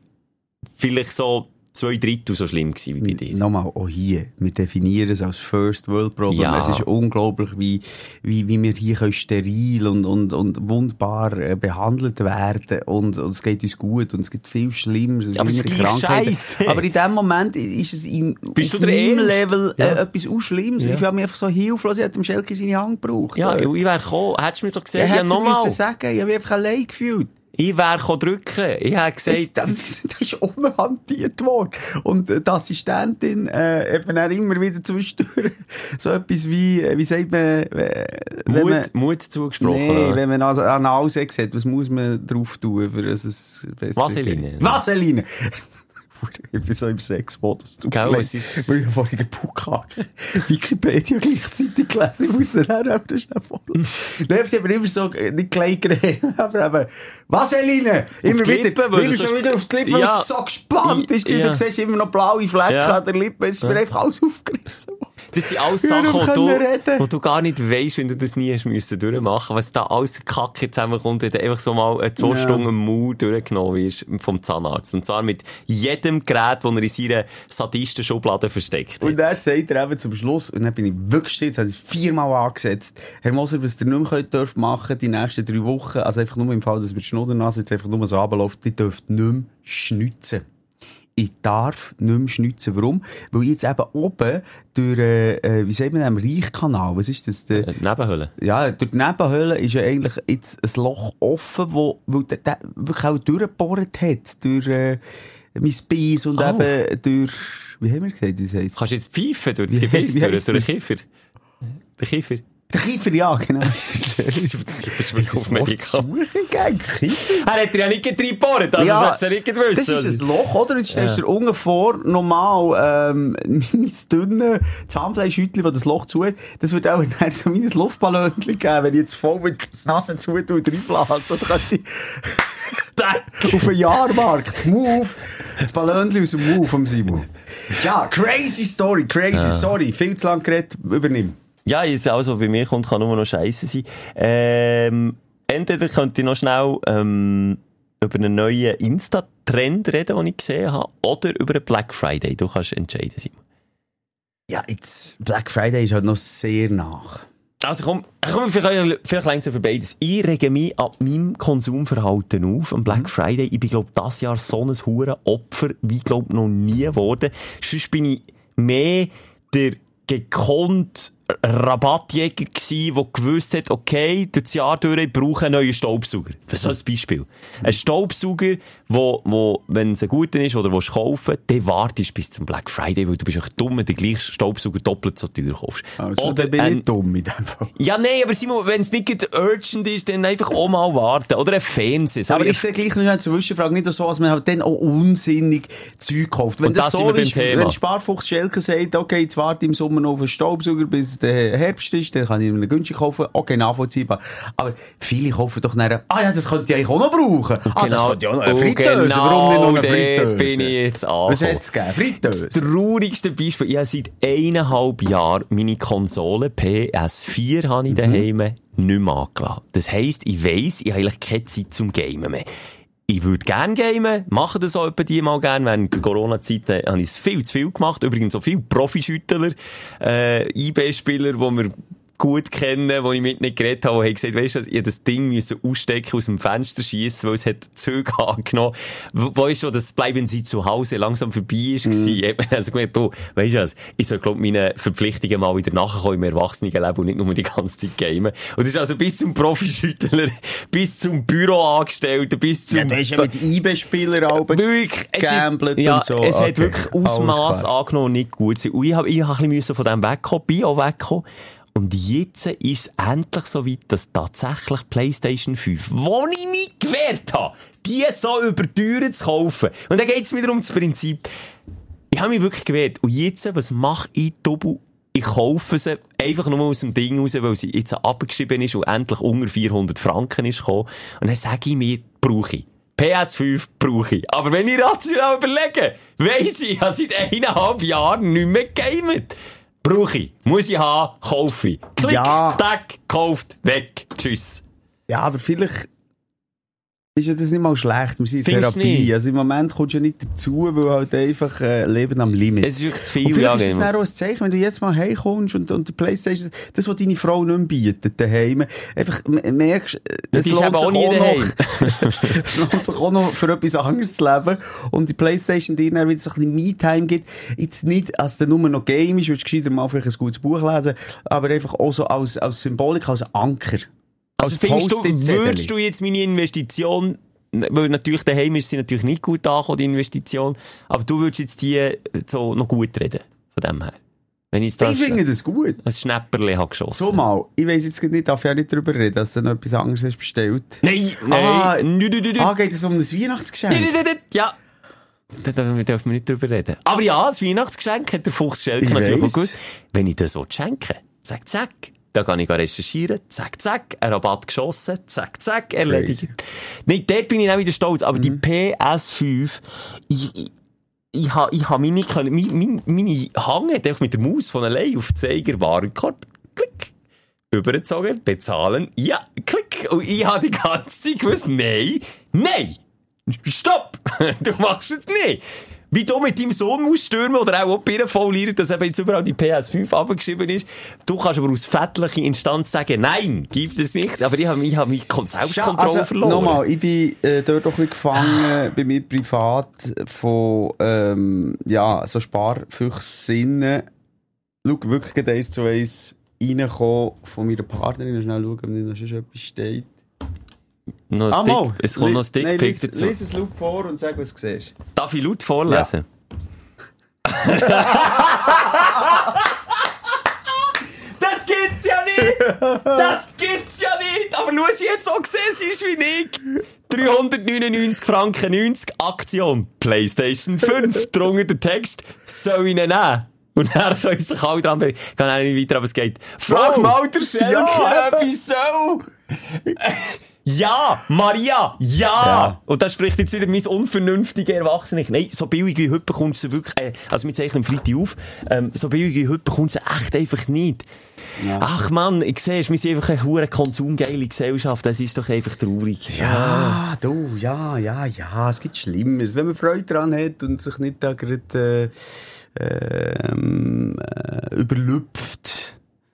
vielleicht so zwei Drittel so schlimm gewesen wie bei dir. Nochmal, auch hier. Wir definieren es als First World Problem. Ja. Es ist unglaublich, wie, wie, wie wir hier können steril und, und, und wunderbar äh, behandelt werden. Und, und es geht uns gut. Und es gibt viel Schlimmeres. Aber es ist scheisse. Aber in dem Moment ist es im, Bist auf meinem? Level äh, Ja. etwas auch Schlimmes. Ja. Ich fühle mich einfach so hilflos. Ich hätte dem Schelke seine Hand gebraucht. Ja, Äh, ich wäre gekommen, hättest du mir ich gesagt, ja, es nochmal. müssen sagen. Ich habe mich einfach allein gefühlt. Ich wäre drücken. Ich hätte gesagt, Das, das ist umhantiert worden. Und äh, die Assistentin äh, hat mir dann immer wieder zwischendurch so etwas wie, äh, wie sagt man, äh, wenn man, Mut, Mut zugesprochen. nee, oder? wenn man also Analsex hat, was muss man drauf tun, für dass es besser Vaseline. geht? Vaseline! Ich bin so im Sexmodus. Du Gell, es ist- Weil ich vorhin einen Bukake Wikipedia gleichzeitig gelesen Ich muss dann auch das schnell voll. Nein, sie haben immer so, äh, nicht Kleigreme, aber eben, Vaseline! Immer die wieder, Lippen, immer schon wieder auf die Lippen, weil Ja. es so gespannt ist. Ja. Du siehst immer noch blaue Flecken Ja. an der Lippe. Es ist mir einfach alles aufgerissen. Das sind alles Sachen, die du, wo du gar nicht weisst, wenn du das nie hast müssen durchmachen. Was da alles Kacke zusammenkommt, wenn du einfach so mal zwei Ja. Stunden im Mund durchgenommen wirst vom Zahnarzt. Und zwar mit jedem Gerät, das er in seiner Sadisten-Schublade versteckt Und hat. dann sagt er eben zum Schluss, und dann bin ich wirklich jetzt habe ich es viermal angesetzt. Herr Moser, was ihr nicht mehr könnt, dürft machen, die nächsten drei Wochen, also einfach nur im Fall, dass die Schnuddernase jetzt einfach nur so runterläuft, die dürft nicht mehr schnitzen. Ich darf nicht mehr schnitzen. Warum? Weil ich jetzt eben oben durch, äh, äh, wie sagt man, am Reichkanal, was ist das? Der, Äh, Nebenhöhle. ja, durch die Nebenhöhle ist ja eigentlich jetzt ein Loch offen, wo, weil der, der wirklich auch durchgebohrt hat. Durch, äh, mein Bein und Oh. eben durch, wie haben wir gesagt, wie es heisst? Kannst du jetzt pfeifen durch das Gebiss, durch, durch den? Kiefer? Der Kiefer. Kiefer, ja, genau. das Das. Er hat dir ja nicht gebohrt, also Ja, sollst du nicht wissen. Das ist ein Loch, oder? Jetzt stellst du dir unten vor, normal, ähm, mein dünne Zahnfleischhütchen, das das Loch zu hat, das wird auch nachher so wie ein Luftballonchen geben, wenn ich jetzt voll mit der Nase zu tue und reinblase. Oder könnte ich auf den Jahrmarkt, Move, das Ballonchen aus dem Move vom Simon. Ja, crazy Story, crazy, sorry, viel zu lang geredet, übernimm. Ja, jetzt alles, was bei mir kommt, kann nur noch scheiße sein. Ähm, entweder könnte ich noch schnell ähm, über einen neuen Insta-Trend reden, den ich gesehen habe, oder über einen Black Friday. Du kannst entscheiden, Simon. Ja, jetzt, Black Friday ist halt noch sehr nach. Also komm, komm vielleicht, vielleicht langsam für beides. Ich rege mich ab meinem Konsumverhalten auf am Black Friday. Ich bin, glaube das Jahr so ein hure Opfer, wie, glaube noch nie geworden. Sonst bin ich mehr der gekonnt Rabattjäger gsi, der gewusst hat, okay, durch das Jahr durch, ich brauche einen neuen Staubsauger. Das ist so ein Beispiel. Ein Staubsauger, wo, wo, wenn es ein guter ist oder willst kaufen, dann wartest bis zum Black Friday, weil du bist echt dumm, wenn du den gleichen Staubsauger doppelt so teuer kaufst. Also, oder bin ich ein- dumm in dem Fall. ja, nein, aber Simon, wenn es nicht urgent ist, dann einfach auch mal warten. Oder ein Fernseher. Aber ich sehe gleich noch eine Zwischenfrage nicht so, dass man halt dann auch unsinnig Zeug kauft. Wenn Und das das so ist, Thema. wenn Sparfuchs Schelke sagt, okay, jetzt warte ich im Sommer noch auf einen Staubsauger, bis der Herbst ist, dann kann ich ihn günstig kaufen. Okay, nachvollziehbar. Aber viele kaufen doch nachher, ah ja, das könnte ich eigentlich auch noch brauchen. Ah, das könnte ich auch noch eine und Fritteuse. Warum nicht noch eine genau Fritteuse? bin ich jetzt angekommen. Was hat's gegeben? Fritteuse? Das traurigste Beispiel, ich habe seit eineinhalb Jahren meine Konsole PS4 habe ich Mhm. daheim nicht mehr angelassen. Das heisst, ich weiss, ich habe eigentlich keine Zeit zum Gamen mehr. Ich würde gerne gamen, mache das auch etwa die mal gerne. Während der Corona-Zeit habe ich es viel zu viel gemacht. Übrigens so viele Profischüttler, äh, IB-Spieler, die wir gut kennen, wo ich mit nicht geredet habe, die haben gesagt, weisst du, ich das Ding müssen ausstecken, aus dem Fenster schießen, weil es hat Züge angenommen. Weißt du, das bleiben sie zu Hause langsam vorbei ist, gewesen. Also gemerkt, du, weisst du was, ich soll, glaub, meine Verpflichtungen mal wieder nachkommen im Erwachsenenleben und nicht nur die ganze Zeit gamen. Und das ist also bis zum Profischüttler, bis zum Büroangestellten, bis zum... Ja, du hast ja mit IB-Spieler auch gamblet ja, und so. es okay. hat wirklich Ausmaß angenommen, nicht gut sein. Und ich habe ich hab ein bisschen von dem weggekommen, bin auch weggekommen. Und jetzt ist es endlich so weit, dass tatsächlich PlayStation 5, wo ich mich gewehrt habe, die so über Türen zu kaufen. Und dann geht es wieder um das Prinzip. Ich habe mich wirklich gewehrt. Und jetzt, was mache ich doppelt? Ich kaufe sie einfach nur aus dem Ding raus, weil sie jetzt abgeschrieben ist und endlich unter 400 Franken ist gekommen. Und dann sage ich mir, brauche ich. PS5 brauche ich. Aber wenn ich rational überlege, weiss ich, ich habe seit eineinhalb Jahren nicht mehr gegamet. Brauche ich. Muss ich haben. Kaufe ich. Klick, ja. tack, kauft, weg. Tschüss. Ja, aber vielleicht ist ja das nicht mal schlecht. Wir sind in Therapie. Also im Moment kommst du ja nicht dazu, weil halt einfach äh, Leben am Limit. Es ist wirklich zu viel. Und vielleicht ist es dann auch ein Zeichen, wenn du jetzt mal heimkommst und, und die Playstation, das, was deine Frau nicht mehr bietet, daheim, einfach merkst, es lohnt, sich auch noch, es lohnt sich auch noch für etwas anderes zu leben und die Playstation dir dann wieder so ein bisschen Me-Time gibt. Jetzt nicht, als du nur noch Game ist, würdest du gescheiter mal vielleicht ein gutes Buch lesen, aber einfach auch so als, als Symbolik, als Anker. Also findest du, würdest du jetzt meine Investition, weil natürlich daheim ist sie natürlich nicht gut angekommen, die Investition, aber du würdest jetzt die so noch gut reden, von dem her. Wenn ich, das, ich finde das gut. Ein Schnäpperle habe geschossen. So mal, ich weiss jetzt nicht, darf ja nicht darüber reden, dass du noch etwas anderes hast bestellt. Nein, nein. Ah, ah geht es um ein Weihnachtsgeschenk? Ja. Da dürfen wir nicht drüber reden. Aber ja, das Weihnachtsgeschenk hat der Fuchs Schelke natürlich auch gewusst. Wenn ich das so schenke, zack, zack, da kann ich recherchieren, zack, zack, ein Rabatt geschossen, zack, zack, erledigt. Nein, dort bin ich auch wieder stolz. Aber mhm. die PS5, ich, ich, ich habe ich ha meine, meine, meine Hang hat einfach mit der Maus von allein auf den Zeiger Warenkorb, klick, übergezogen, bezahlen, ja, klick. Und ich habe die ganze Zeit gewusst, nein, nein, stopp, du machst es nicht. Wie du mit deinem Sohn musst stürmen oder auch Birnen faulieren, dass eben jetzt überall die PS5 abgeschrieben ist. Du kannst aber aus väterlicher Instanz sagen, nein, gibt es nicht. Aber ich habe ich hab mich Selbstkontrolle also, verloren. Nochmal, ich bin äh, dort doch ein gefangen bei mir privat von ähm, ja, so Sparfüchsinnen. Schau, wirklich eins zu eins reinkommen von meiner Partnerin. Schnell schauen, ob nicht noch etwas steht. Noch ah, Stick, es kommt noch ein Stickpick dazu. Lies es laut vor und sag, was du siehst. Darf ich laut vorlesen? Ja. das gibt's ja nicht! Das gibt's ja nicht! Aber schau, sie jetzt so gesehen ist wie ich. 399 Franken 90 Aktion. PlayStation 5. Drunter der Text. Soll ich ihn nehmen? Und dann können sich alle dran Ich kann auch nicht weiter, aber es geht. Frag oh. mal der Schelke, ja, wieso? Ja, Maria, ja. ja. Und das spricht jetzt wieder mein unvernünftiger Erwachsene. Nein, so billig wie heute bekommt sie wirklich, äh, also wir zeichnen Freitag auf, ähm, so billig wie heute bekommt sie echt einfach nicht. Ja. Ach Mann, ich sehe, wir sind einfach eine hure konsumgeile Gesellschaft, das ist doch einfach traurig. Ja, du, ja, ja, ja, es gibt Schlimmes. Wenn man Freude daran hat und sich nicht da gerade äh, ähm, äh, überlüpft,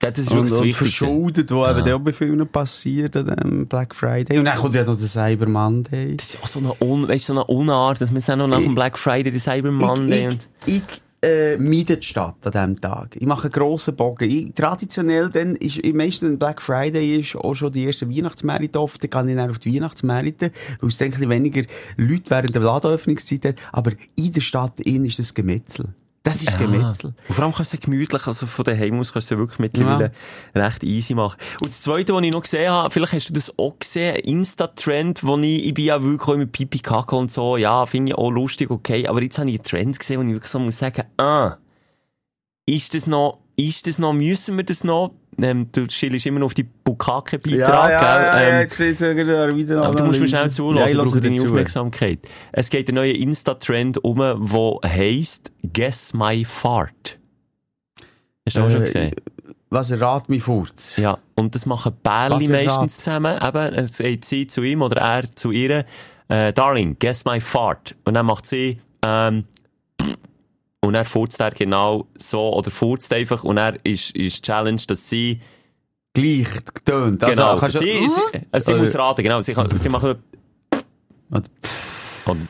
ja, das ist und, und verschuldet, wo ja. eben auch bei vielen passiert an dem Black Friday. Und dann kommt ja noch der Cyber Monday. Das ist auch so eine, Un weißt, so eine Unart, dass wir es noch nach dem Black Friday, den Cyber Monday ich, und... Ich, äh, meide die Stadt an diesem Tag. Ich mache einen grossen Bogen. Ich, traditionell dann ist, meistens wenn Black Friday ist, auch schon die ersten Weihnachtsmärkte oft. Dann gehe ich dann auf die Weihnachtsmärkte, weil es ich weniger Leute während der Ladenöffnungszeit hat. Aber in der Stadt in ist das Gemetzel. Das ist. Gemetzel. Und vor allem kannst du es gemütlich, also von daheim aus kannst du es wirklich mittlerweile ja. recht easy machen. Und das Zweite, was ich noch gesehen habe, vielleicht hast du das auch gesehen, Insta-Trend, wo ich, ich bin ja wirklich mit Pipi Kaka und so, ja, finde ich auch lustig, okay, aber jetzt habe ich einen Trend gesehen, wo ich wirklich so muss sagen, ah, ist das noch, ist das noch, müssen wir das noch, ähm, du schillst immer noch auf die Bukake-Beitrag, ja, ja, ja, ähm, ja, jetzt will ich wieder Aber du musst mir schnell zulassen, ja, ich brauche deine Aufmerksamkeit. Es geht ein neuer Insta-Trend um, der heisst Guess My Fart. Hast du äh, auch schon gesehen? Was errat mich Furz? Ja, und das machen Bärli meistens zusammen. Eben, es sagt sie zu ihm oder er zu ihr, äh, Darling, guess my fart. Und dann macht sie, ähm, und er furzt er genau so, oder furzt einfach, und er ist, ist die Challenge, dass sie, Gleich getönt. Also, genau, kannst du- sie, also sie Oder- muss raten, genau, sie, kann, sie macht, und,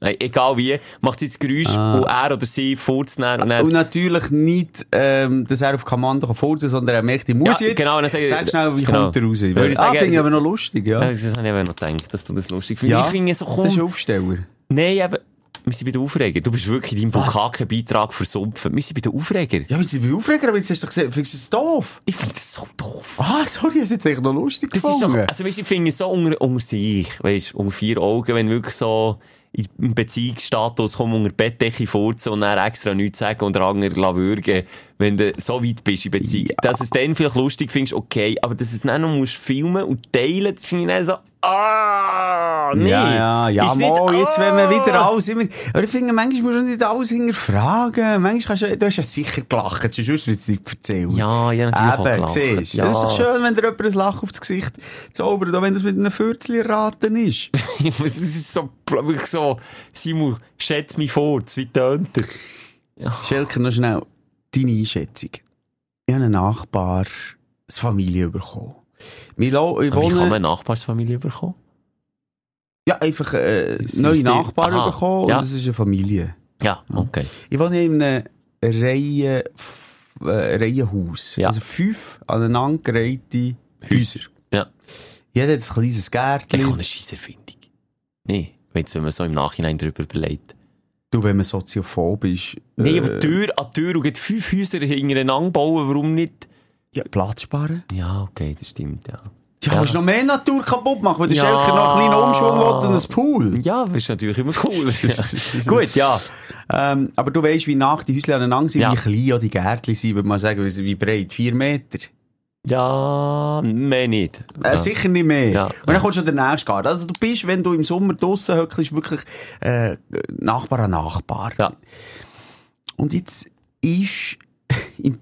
Nein, egal wie, macht sie das Geräusch, Ah. und er oder sie furzt dann, und dann, Und natürlich nicht, ähm, dass er auf Kommando kann furzen, sondern er merkt, ich muss Ja, jetzt. genau, und dann sag schnell, wie genau. kommt er raus? Ich ah, sagen, finde ich also- aber noch lustig, ja. das habe ich aber noch gedacht, dass du das lustig findest. ja, Ich finde so, das ist Aufsteller. Nein, eben, wir sind bei den Aufreger. Du bist wirklich in deinem Was? Bukaken-Beitrag versumpfen. Wir sind bei den Aufreger. Ja, sie sind Aufreger, aber jetzt hast du doch gesagt, findest du es doof? Ich finde das so doof. Ah, sorry, das ist jetzt echt noch lustig Das ist doch, gefunden. also weißt, du, ich finde es so unter, unter sich, weißt, unter vier Augen, wenn wirklich so im Beziehungsstatus komm unter Bettdecke furzen und dann extra nichts sagen und der andere la würgen, wenn du so weit bist in Beziehung. Dass es dann vielleicht lustig findest, okay, aber dass es dann noch musst filmen und teilen, das finde ich dann so, ah, nee. Ja, ja, ja, Ist nicht, jetzt wenn man wieder ah. alles immer, aber ich finde, manchmal musst du nicht alles hinterfragen. Manchmal kannst du, du hast ja sicher gelacht, sonst würdest du es nicht erzählen. Ja, ja, natürlich Eben, siehst. Ja. Das ist doch schön, wenn dir jemand ein Lachen aufs Gesicht zaubert, auch wenn das mit einem Fürzli erraten ist. Es ist so, wirklich so, Simon, schätz mich vor, wie tönt er? Schelker, noch schnell deine Einschätzung. Ich habe einen Nachbar, eine Familie bekommen. Wir lo- ich eine Nachbarsfamilie bekommen? ja, einfach, äh, neue Nachbarn Aha, bekommen ja. und das ist eine Familie. Ja, okay. Ich wohne in einem Reihe, äh, Reihenhaus. Ja. Also fünf aneinandergereihte Häuser. Ja. Jeder hat ein kleines Ich habe Gärtchen. eine Scheisserfindung. Nee, wenn man so im Nachhinein darüber überlegt. Du, wenn man soziophob ist. Nee, äh, aber Tür an Tür und fünf Häuser hintereinander bauen, warum nicht? Ja, Platz sparen. Ja, okay, das stimmt, ja. Ja, Ja. du noch mehr Natur kaputt machen, weil der Ja. Schelker noch einen kleinen Umschwung will und ein Pool. Ja, das ist natürlich immer cool. ja. Gut, ja. Ähm, aber du weißt, wie nach die Häuschen aneinander sind, Ja. wie klein auch die Gärtchen sind, würde man sagen, wie breit? Vier Meter? Ja, mehr nicht. Äh, ja. Sicher nicht mehr. Ja. Und dann kommt schon der nächste Garten. Also du bist, wenn du im Sommer draussen höckst, wirklich äh, Nachbar an Nachbar. Ja. Und jetzt ist im,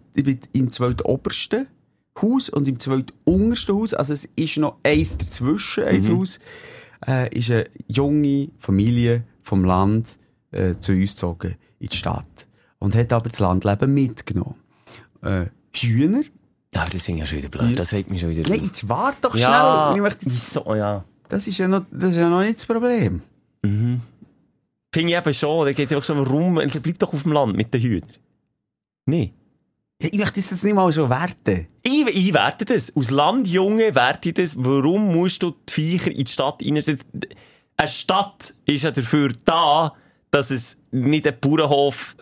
im, zweitobersten Haus und im zweituntersten Haus, also es ist noch eins dazwischen, eins Mhm. Haus, äh, ist eine junge Familie vom Land äh, zu uns gezogen in die Stadt. Und hat aber das Landleben mitgenommen. Äh, Hühner? Ja, das finde ich ja schon wieder blöd. Das regt mich schon wieder Nein, jetzt warte doch Ja, schnell. Ich möchte, wieso, ja. das, ist ja noch, das ist ja noch nicht das Problem. Mhm. Finde ich eben schon. Da geht es einfach schon rum. Also bleib doch auf dem Land mit den Hühnern. Nee. Ja, Ich möchte das jetzt nicht mal so werten. Ich, ich werte das. Aus Landjunge werte ich das. Warum musst du die Viecher in die Stadt rein... Eine Stadt ist ja dafür da, dass es nicht einen Bauernhof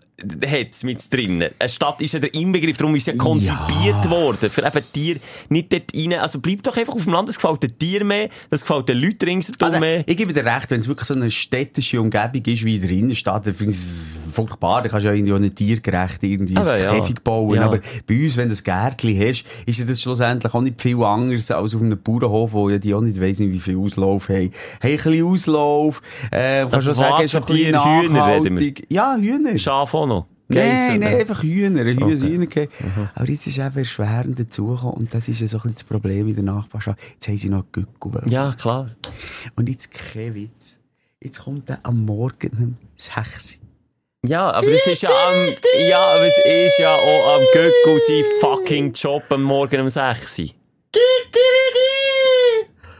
hat mit drinnen. Eine Stadt ist ja der Inbegriff, darum ist sie ja konzipiert worden. Für eben Tier nicht dort rein. Also bleib doch einfach auf dem Land. Das gefällt den Tieren mehr, das gefällt den Leuten ringsherum Also, mehr. ich gebe dir recht, wenn es wirklich so eine städtische Umgebung ist wie in der Innenstadt, dann finde ich es furchtbar. Da kannst du ja irgendwie auch nicht tiergerecht irgendwie Aber ein ja. Käfig bauen. Ja. Aber bei uns, wenn du ein Gärtchen hast, ist ja das schlussendlich auch nicht viel anders als auf einem Bauernhof, wo ja die auch nicht weiss, wie viel Auslauf haben. Haben ein bisschen Auslauf, äh, kannst Also du sagen, ist ein bisschen? Hühner reden wir? Ja, Hühner. Schaf auch noch. Nein, nein, ne? einfach Hühner. Hühner, Okay. Hühner gegeben. Aber jetzt ist einfach erschwerend dazugekommen und das ist ja so ein bisschen das Problem in der Nachbarschaft. Jetzt haben sie noch Gückel. Ja, klar. Und jetzt kein Witz. Jetzt kommt er am Morgen um 6 Ja, aber es ist ja am, ja, aber es ist ja auch am Göckel sein fucking Job am Morgen um 6 Uhr.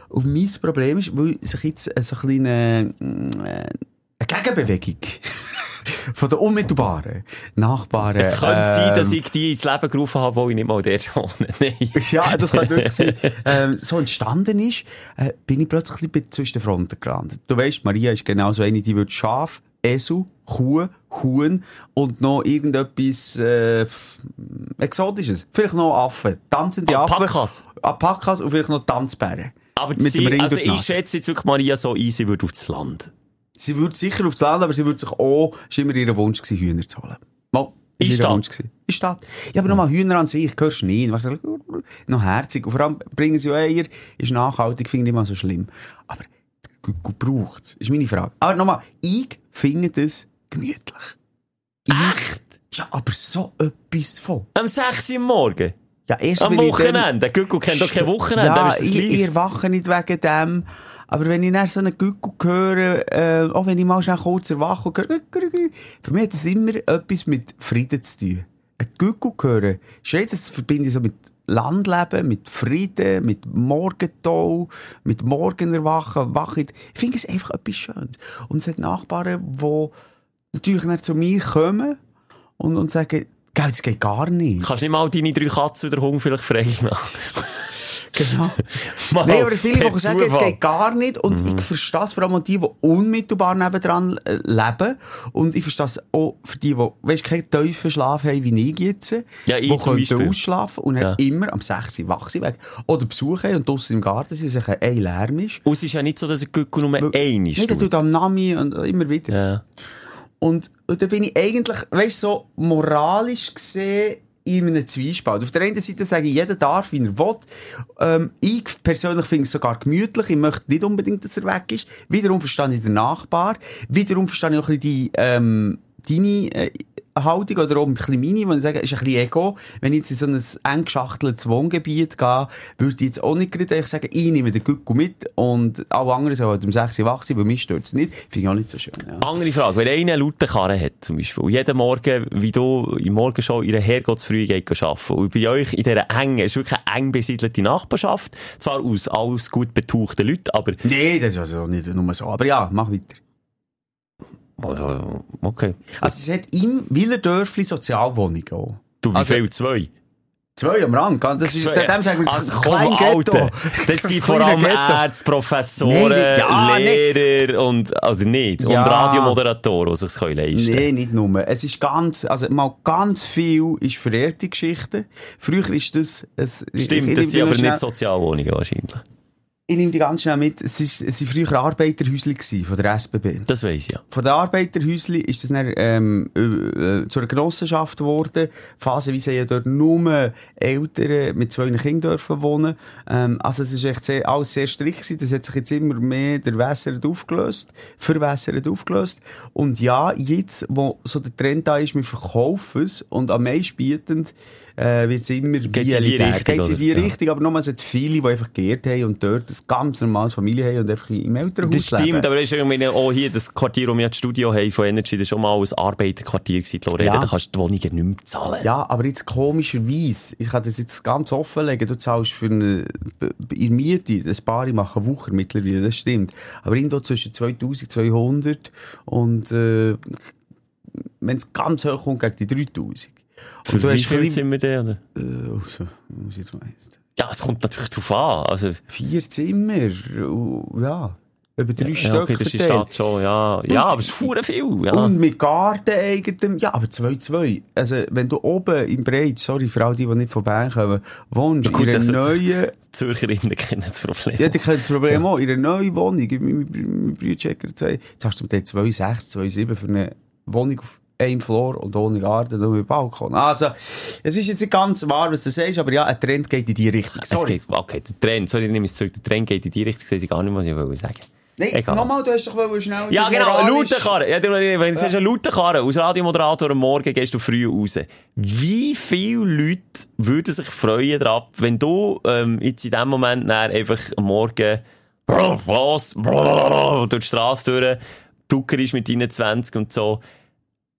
Und mein Problem ist, weil sich jetzt so eine kleine äh, eine Gegenbewegung von den unmittelbaren Nachbarn. Es könnte sein, dass ähm, ich die ins Leben gerufen habe, wo ich nicht mal dort wohne. Nein. Ja, das kann wirklich sein. ähm, so entstanden ist, äh, bin ich plötzlich ein bisschen zwischen den Fronten gelandet. Du weißt, Maria ist genau so eine, die wird Schaf, Esel, Kuh, Huhn und noch irgendetwas äh, Exotisches. Vielleicht noch Affen. Tanzende Affen. Alpakas. Alpakas und vielleicht noch Tanzbären. Aber Mit dem sie, Ring also ich schätze jetzt wirklich Maria so ein, sie würde aufs Land. Sie würde sicher aufs Land, aber sie würde sich auch, es war immer ihr Wunsch, gewesen, Hühner zu holen. Mal, ist ihr? Wunsch gewesen. In Stadt. Ja, aber nochmal, Hühner an sich, hörst du so, Noch herzig. Und vor allem bringen sie auch Eier, ist nachhaltig, finde ich nicht mal so schlimm. Aber, braucht es, ist meine Frage. Aber nochmal, ich finde das gemütlich. Echt? Ja, aber so etwas von. Am 6 Uhr am Morgen? Ja, erst Am dann- Wochenende. Der Gückel kennt doch kein Wochenende. Ja, ist ich, ich erwache nicht wegen dem. Aber wenn ich dann so einen Gückel höre, äh, auch wenn ich mal schnell kurz erwache und höre, für mich hat das immer etwas mit Frieden zu tun. Ein Gückel hören, schreit das verbinde ich so mit Landleben, mit Frieden, mit Morgentau, mit Morgenerwachen, Wache. Ich finde es einfach etwas Schönes. Und es hat Nachbarn, die natürlich nicht zu mir kommen und, und sagen, Gell, das geht gar nicht. Kannst nicht mal deine drei Katzen oder Hund vielleicht frei? Genau. Nein, aber viele, die sagen, es geht gar nicht. Und ich verstehe es vor allem die, die unmittelbar nebendran äh, leben. Und ich verstehe es auch für die, die, weißt, keinen tiefen Schlaf haben wie ich jetzt. Ja, ich die Beispiel. ausschlafen und Ja. immer am 6 Uhr wach sind weg. Oder Besuch haben und draussen im Garten sind und sagen, ey, Lärm ist. Und es ist ja nicht so, dass ein Gückel nur eine Nein, der tut. tut am Nami und immer wieder. Ja. Und, und da bin ich eigentlich, weißt du, so moralisch gesehen in einem Zwiespalt. Auf der einen Seite sage ich, jeder darf, wie er will. Ähm, ich persönlich finde es sogar gemütlich. Ich möchte nicht unbedingt, dass er weg ist. Wiederum verstehe ich den Nachbar. Wiederum verstehe ich auch ein bisschen die, ähm, deine äh, Haltung oder auch ein bisschen meine, wo ich sage, ist ein bisschen Ego. Wenn ich jetzt in so ein eng geschachteltes Wohngebiet gehe, würde ich jetzt auch nicht gerade sagen, ich nehme den Gückel mit und alle anderen sollen halt um 6 Uhr wach sein, weil mich stört es nicht. Finde ich auch nicht so schön. Ja. Andere Frage. Wenn einer eine laute Karre hat, zum Beispiel, und jeden Morgen, wie du im Morgen schon in der Herrgottsfrüh geht arbeiten, und bei euch in dieser engen, ist wirklich eine eng besiedelte Nachbarschaft, zwar aus alles gut betuchten Leuten, aber, Nee, das ist also nicht nur so. Aber ja, mach weiter. Okay. Also es hat im Willerdörfli Sozialwohnungen auch. Du, wie Also- viel? Zwei? Zwei am Rand. Das ist, dem sagen wir das also, ein komm, kleines Ghetto. Das sind vor allem. Ärzte, Professoren, Nein, nicht- ja, Lehrer und, also nicht, Ja. und Radiomoderatoren, die sich das leisten können. Nee, nicht nur. Es ist ganz, also mal ganz viel ist verehrte Geschichte. Früher ist das, es, Stimmt, das sind aber nicht Sozialwohnungen wahrscheinlich. Ich nehme die ganz schnell mit. Es ist, es sind früher Arbeiterhäusli von der SBB. Das weiss ich ja. Von den Arbeiterhäusli ist das dann, ähm, äh, zu einer Genossenschaft geworden. Phasenweise ja dort nur Eltern mit zwei Kindern dürfen wohnen. Ähm, also es ist echt sehr, alles sehr strikt gewesen. Das hat sich jetzt immer mehr der Wässert aufgelöst, verwässert aufgelöst. Und ja, jetzt, wo so der Trend da ist, wir verkaufen es und am meisten bietend, äh, wird es immer Geht's in die. Richtung, Geht's in die oder? Ja. Richtung, aber nochmal, es hat viele, die einfach geehrt haben und dort ein ganz normales Familie haben und einfach im Elternhaus Das stimmt, leben. aber ist irgendwie auch hier das Quartier, wo wir das Studio haben von Energy, das ist schon mal ein Arbeiterquartier gewesen, Lorena. Ja. Da kannst du die Wohnungen nicht mehr zahlen. Ja, aber jetzt komischerweise, ich kann das jetzt ganz offenlegen, du zahlst für eine, in Miete, ein paar machen Wucher mittlerweile, das stimmt. Aber irgendwo zwischen 2200 und, äh, wenn es ganz hoch kommt, gegen die 3000. Für Und du wie hast viel sind wir denn? Oder? Äh, also, muss ich jetzt mal Ja, es kommt natürlich drauf an. Also, Vier Zimmer, uh, ja, über drei ja, Stück okay, das ist. Stadt schon, ja. Ja, aber es ist viel, ja. Und mit Garten eigentem, ja, aber 2-2. Also, wenn du oben im Breit, sorry für all die, die nicht von Bern kommen, wohnst, Ja, gut, in einer sich- neuen, Zürcherinnen kennen das Problem. Ja, die können das Problem auch. In einer neuen Wohnung, mein, mein, mein gesagt, jetzt hast du zum Teil 2,6, 2,7 für eine Wohnung auf einem Floor und ohne Garten und ohne Balkon. Also, es ist jetzt nicht ganz wahr, was du sagst, aber ja, ein Trend geht in die Richtung. Sorry. geht, okay, der Trend, sorry, ich nehme es zurück, der Trend geht in die Richtung, das weiß ich gar nicht, was ich wollte sagen. Egal. nochmal, du hast doch wohl schnell... Ja, genau, eine moralisch- laute Karre. Ja, wenn du sagst, eine laute Karre, als Radiomoderator am Morgen gehst du früh raus. Wie viele Leute würden sich freuen drauf, wenn du ähm, jetzt in dem Moment einfach am Morgen was durch die Straße durch, Tucker ist mit deinen 20 und so.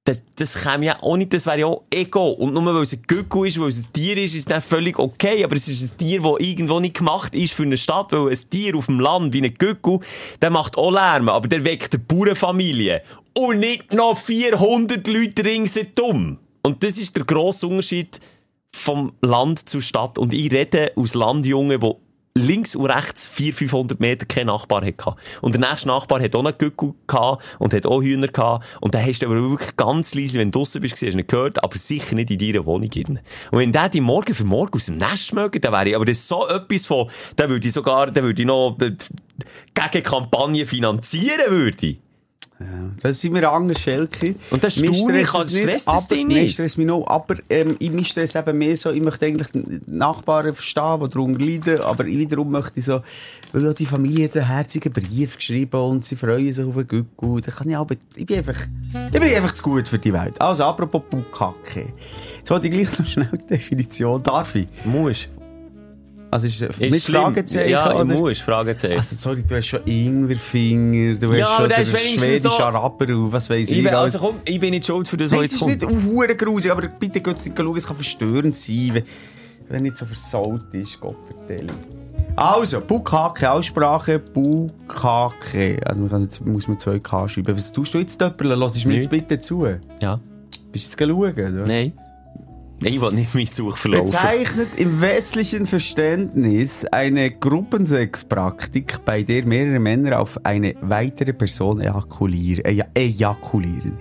Das, das käme ja auch nicht, das wäre ja auch Ego. Und nur weil es ein Gückel ist, weil es ein Tier ist, ist es völlig okay. Aber es ist ein Tier, das irgendwo nicht gemacht ist für eine Stadt, weil ein Tier auf dem Land wie ein Gückel, der macht auch Lärm, aber der weckt eine Bauernfamilie. Und nicht noch 400 Leute ringsherum. Und das ist der grosse Unterschied vom Land zur Stadt. Und ich rede aus Landjungen, wo links und rechts 400, 500 Meter kein Nachbar hatte. Und der nächste Nachbar hat auch einen Gückel gehabt und hat auch Hühner gehabt. Und dann hast du aber wirklich ganz leise, wenn du draussen bist, hast du nicht gehört, aber sicher nicht in deiner Wohnung drin. Und wenn der die morgen für morgen aus dem Nest mögen, dann wäre ich, aber das so etwas von, dann würde ich sogar, dann würde ich noch äh, gegen Kampagnen finanzieren, würde ich. Das sind wir anders, Schelke. Und das ist Mich kann- es nicht, stresst das aber- dich Mich nicht? stresst mich noch, aber ähm, ich mich stresst eben mehr so, ich möchte eigentlich die Nachbarn verstehen, die darunter leiden, aber ich wiederum möchte ich so, weil ja die Familie hat einen herzigen Brief geschrieben und sie freuen sich auf einen Gücku, da kann ich aber, ich bin einfach, ich bin einfach zu gut für die Welt. Also, apropos Bukake. Jetzt wollte ich gleich noch schnell die Definition, darf ich? Musst. Also, ist, Ist mit schlimm. Fragezeichen, Ja, ich oder? muss, Fragezeichen. Also, sorry, du hast schon Ingwerfinger, du Ja, hast schon den ist schwedischen so- und was weiss ich. ich, also komm, ich bin nicht schuld für das, was es jetzt ist kommt. nicht hure grusig, aber bitte geht nicht schauen, es kann verstörend sein, wenn, wenn nicht so versaut ist, Gott vertelle. Also, Bukake, Aussprache, Bukake. Also, man kann jetzt, muss man zwei K schreiben. Was tust du jetzt, Töpperle? Lass mir jetzt bitte zu. Ja. Bist du jetzt schauen, oder? Nein. Ich will nicht meinen Such verlaufen. Bezeichnet im westlichen Verständnis eine Gruppensexpraktik, bei der mehrere Männer auf eine weitere Person ejakulieren. Eja ejakulieren.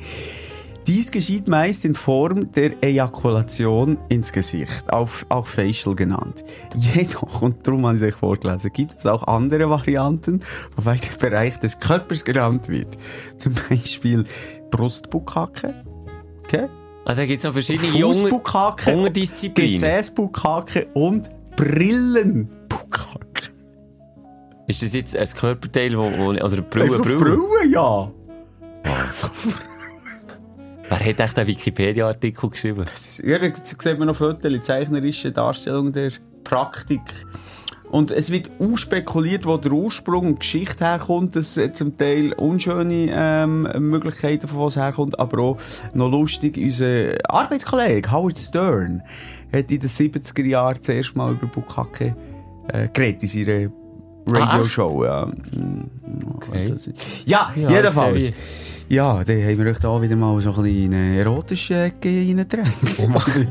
Dies geschieht meist in Form der Ejakulation ins Gesicht, auf, auch Facial genannt. Jedoch, und darum habe ich es euch vorgelesen, gibt es auch andere Varianten, wobei der Bereich des Körpers genannt wird. Zum Beispiel Brustbukake. Okay? Also, da gibt es noch verschiedene Fußbukake, Unterdisziplinen. Gesäßbukake und Brillenbukake. Ist das jetzt ein Körperteil, wo, wo, oder Brille, Einfach Brille? Brille, ja. Wer hat echt den Wikipedia-Artikel geschrieben? Ja, da sieht man noch Fotos, zeichnerische Darstellung der Praktik. Und es wird spekuliert, wo der Ursprung und Geschichte herkommt, dass äh, zum Teil unschöne ähm, Möglichkeiten, von was herkommt, aber auch noch lustig, unser Arbeitskollege Howard Stern hat in den 70er Jahren zuerst mal über Bukake äh, geredet in seiner Radioshow. ja. Mm, Okay. das ist- Ja, Ja, jedenfalls. Ja, dann haben wir euch da wieder mal so ein bisschen in eine erotische Ecke reingetreten.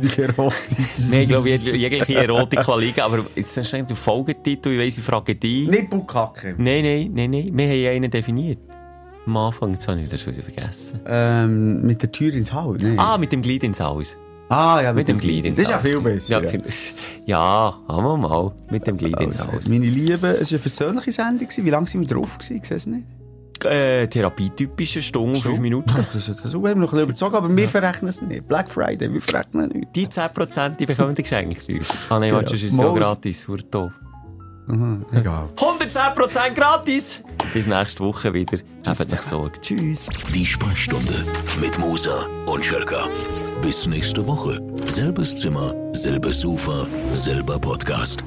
Die erotische. Nein, ich glaube, jeg- jegliche Erotik kann liegen, aber jetzt ist der Folgetitel, ich weiss, ich frage dich. Nicht Bukake. Nein, nein, nein, nein, wir haben ja einen definiert. Am Anfang, jetzt habe ich das schon wieder vergessen. Ähm, mit der Tür ins Haus, ne? Ah, mit dem Glied ins Haus. ah ja, Mit dem Glied ins Das ist ja Haus. viel besser. Ja, Ja, ja haben wir mal. Mit dem Glied ins Also, Haus. meine Lieben, es war eine persönliche Sendung. Wie lange sind wir drauf gewesen? Ich sehe es nicht. Äh, therapietypische Stunde, fünf Minuten. Das ist das. Wir haben noch ein bisschen überzogen, aber wir verrechnen es nicht. Black Friday, wir verrechnen nicht. Die 10% die bekommen die geschenkt. Ah nein, Genau. ist ja Mal- gratis. Wurde doof. Egal. 110% gratis! Bis nächste Woche wieder. Habt euch Sorge. Tschüss. Die Sprechstunde mit Musa und Schelka. Bis nächste Woche. Selbes Zimmer, selbes Sofa, selber Podcast.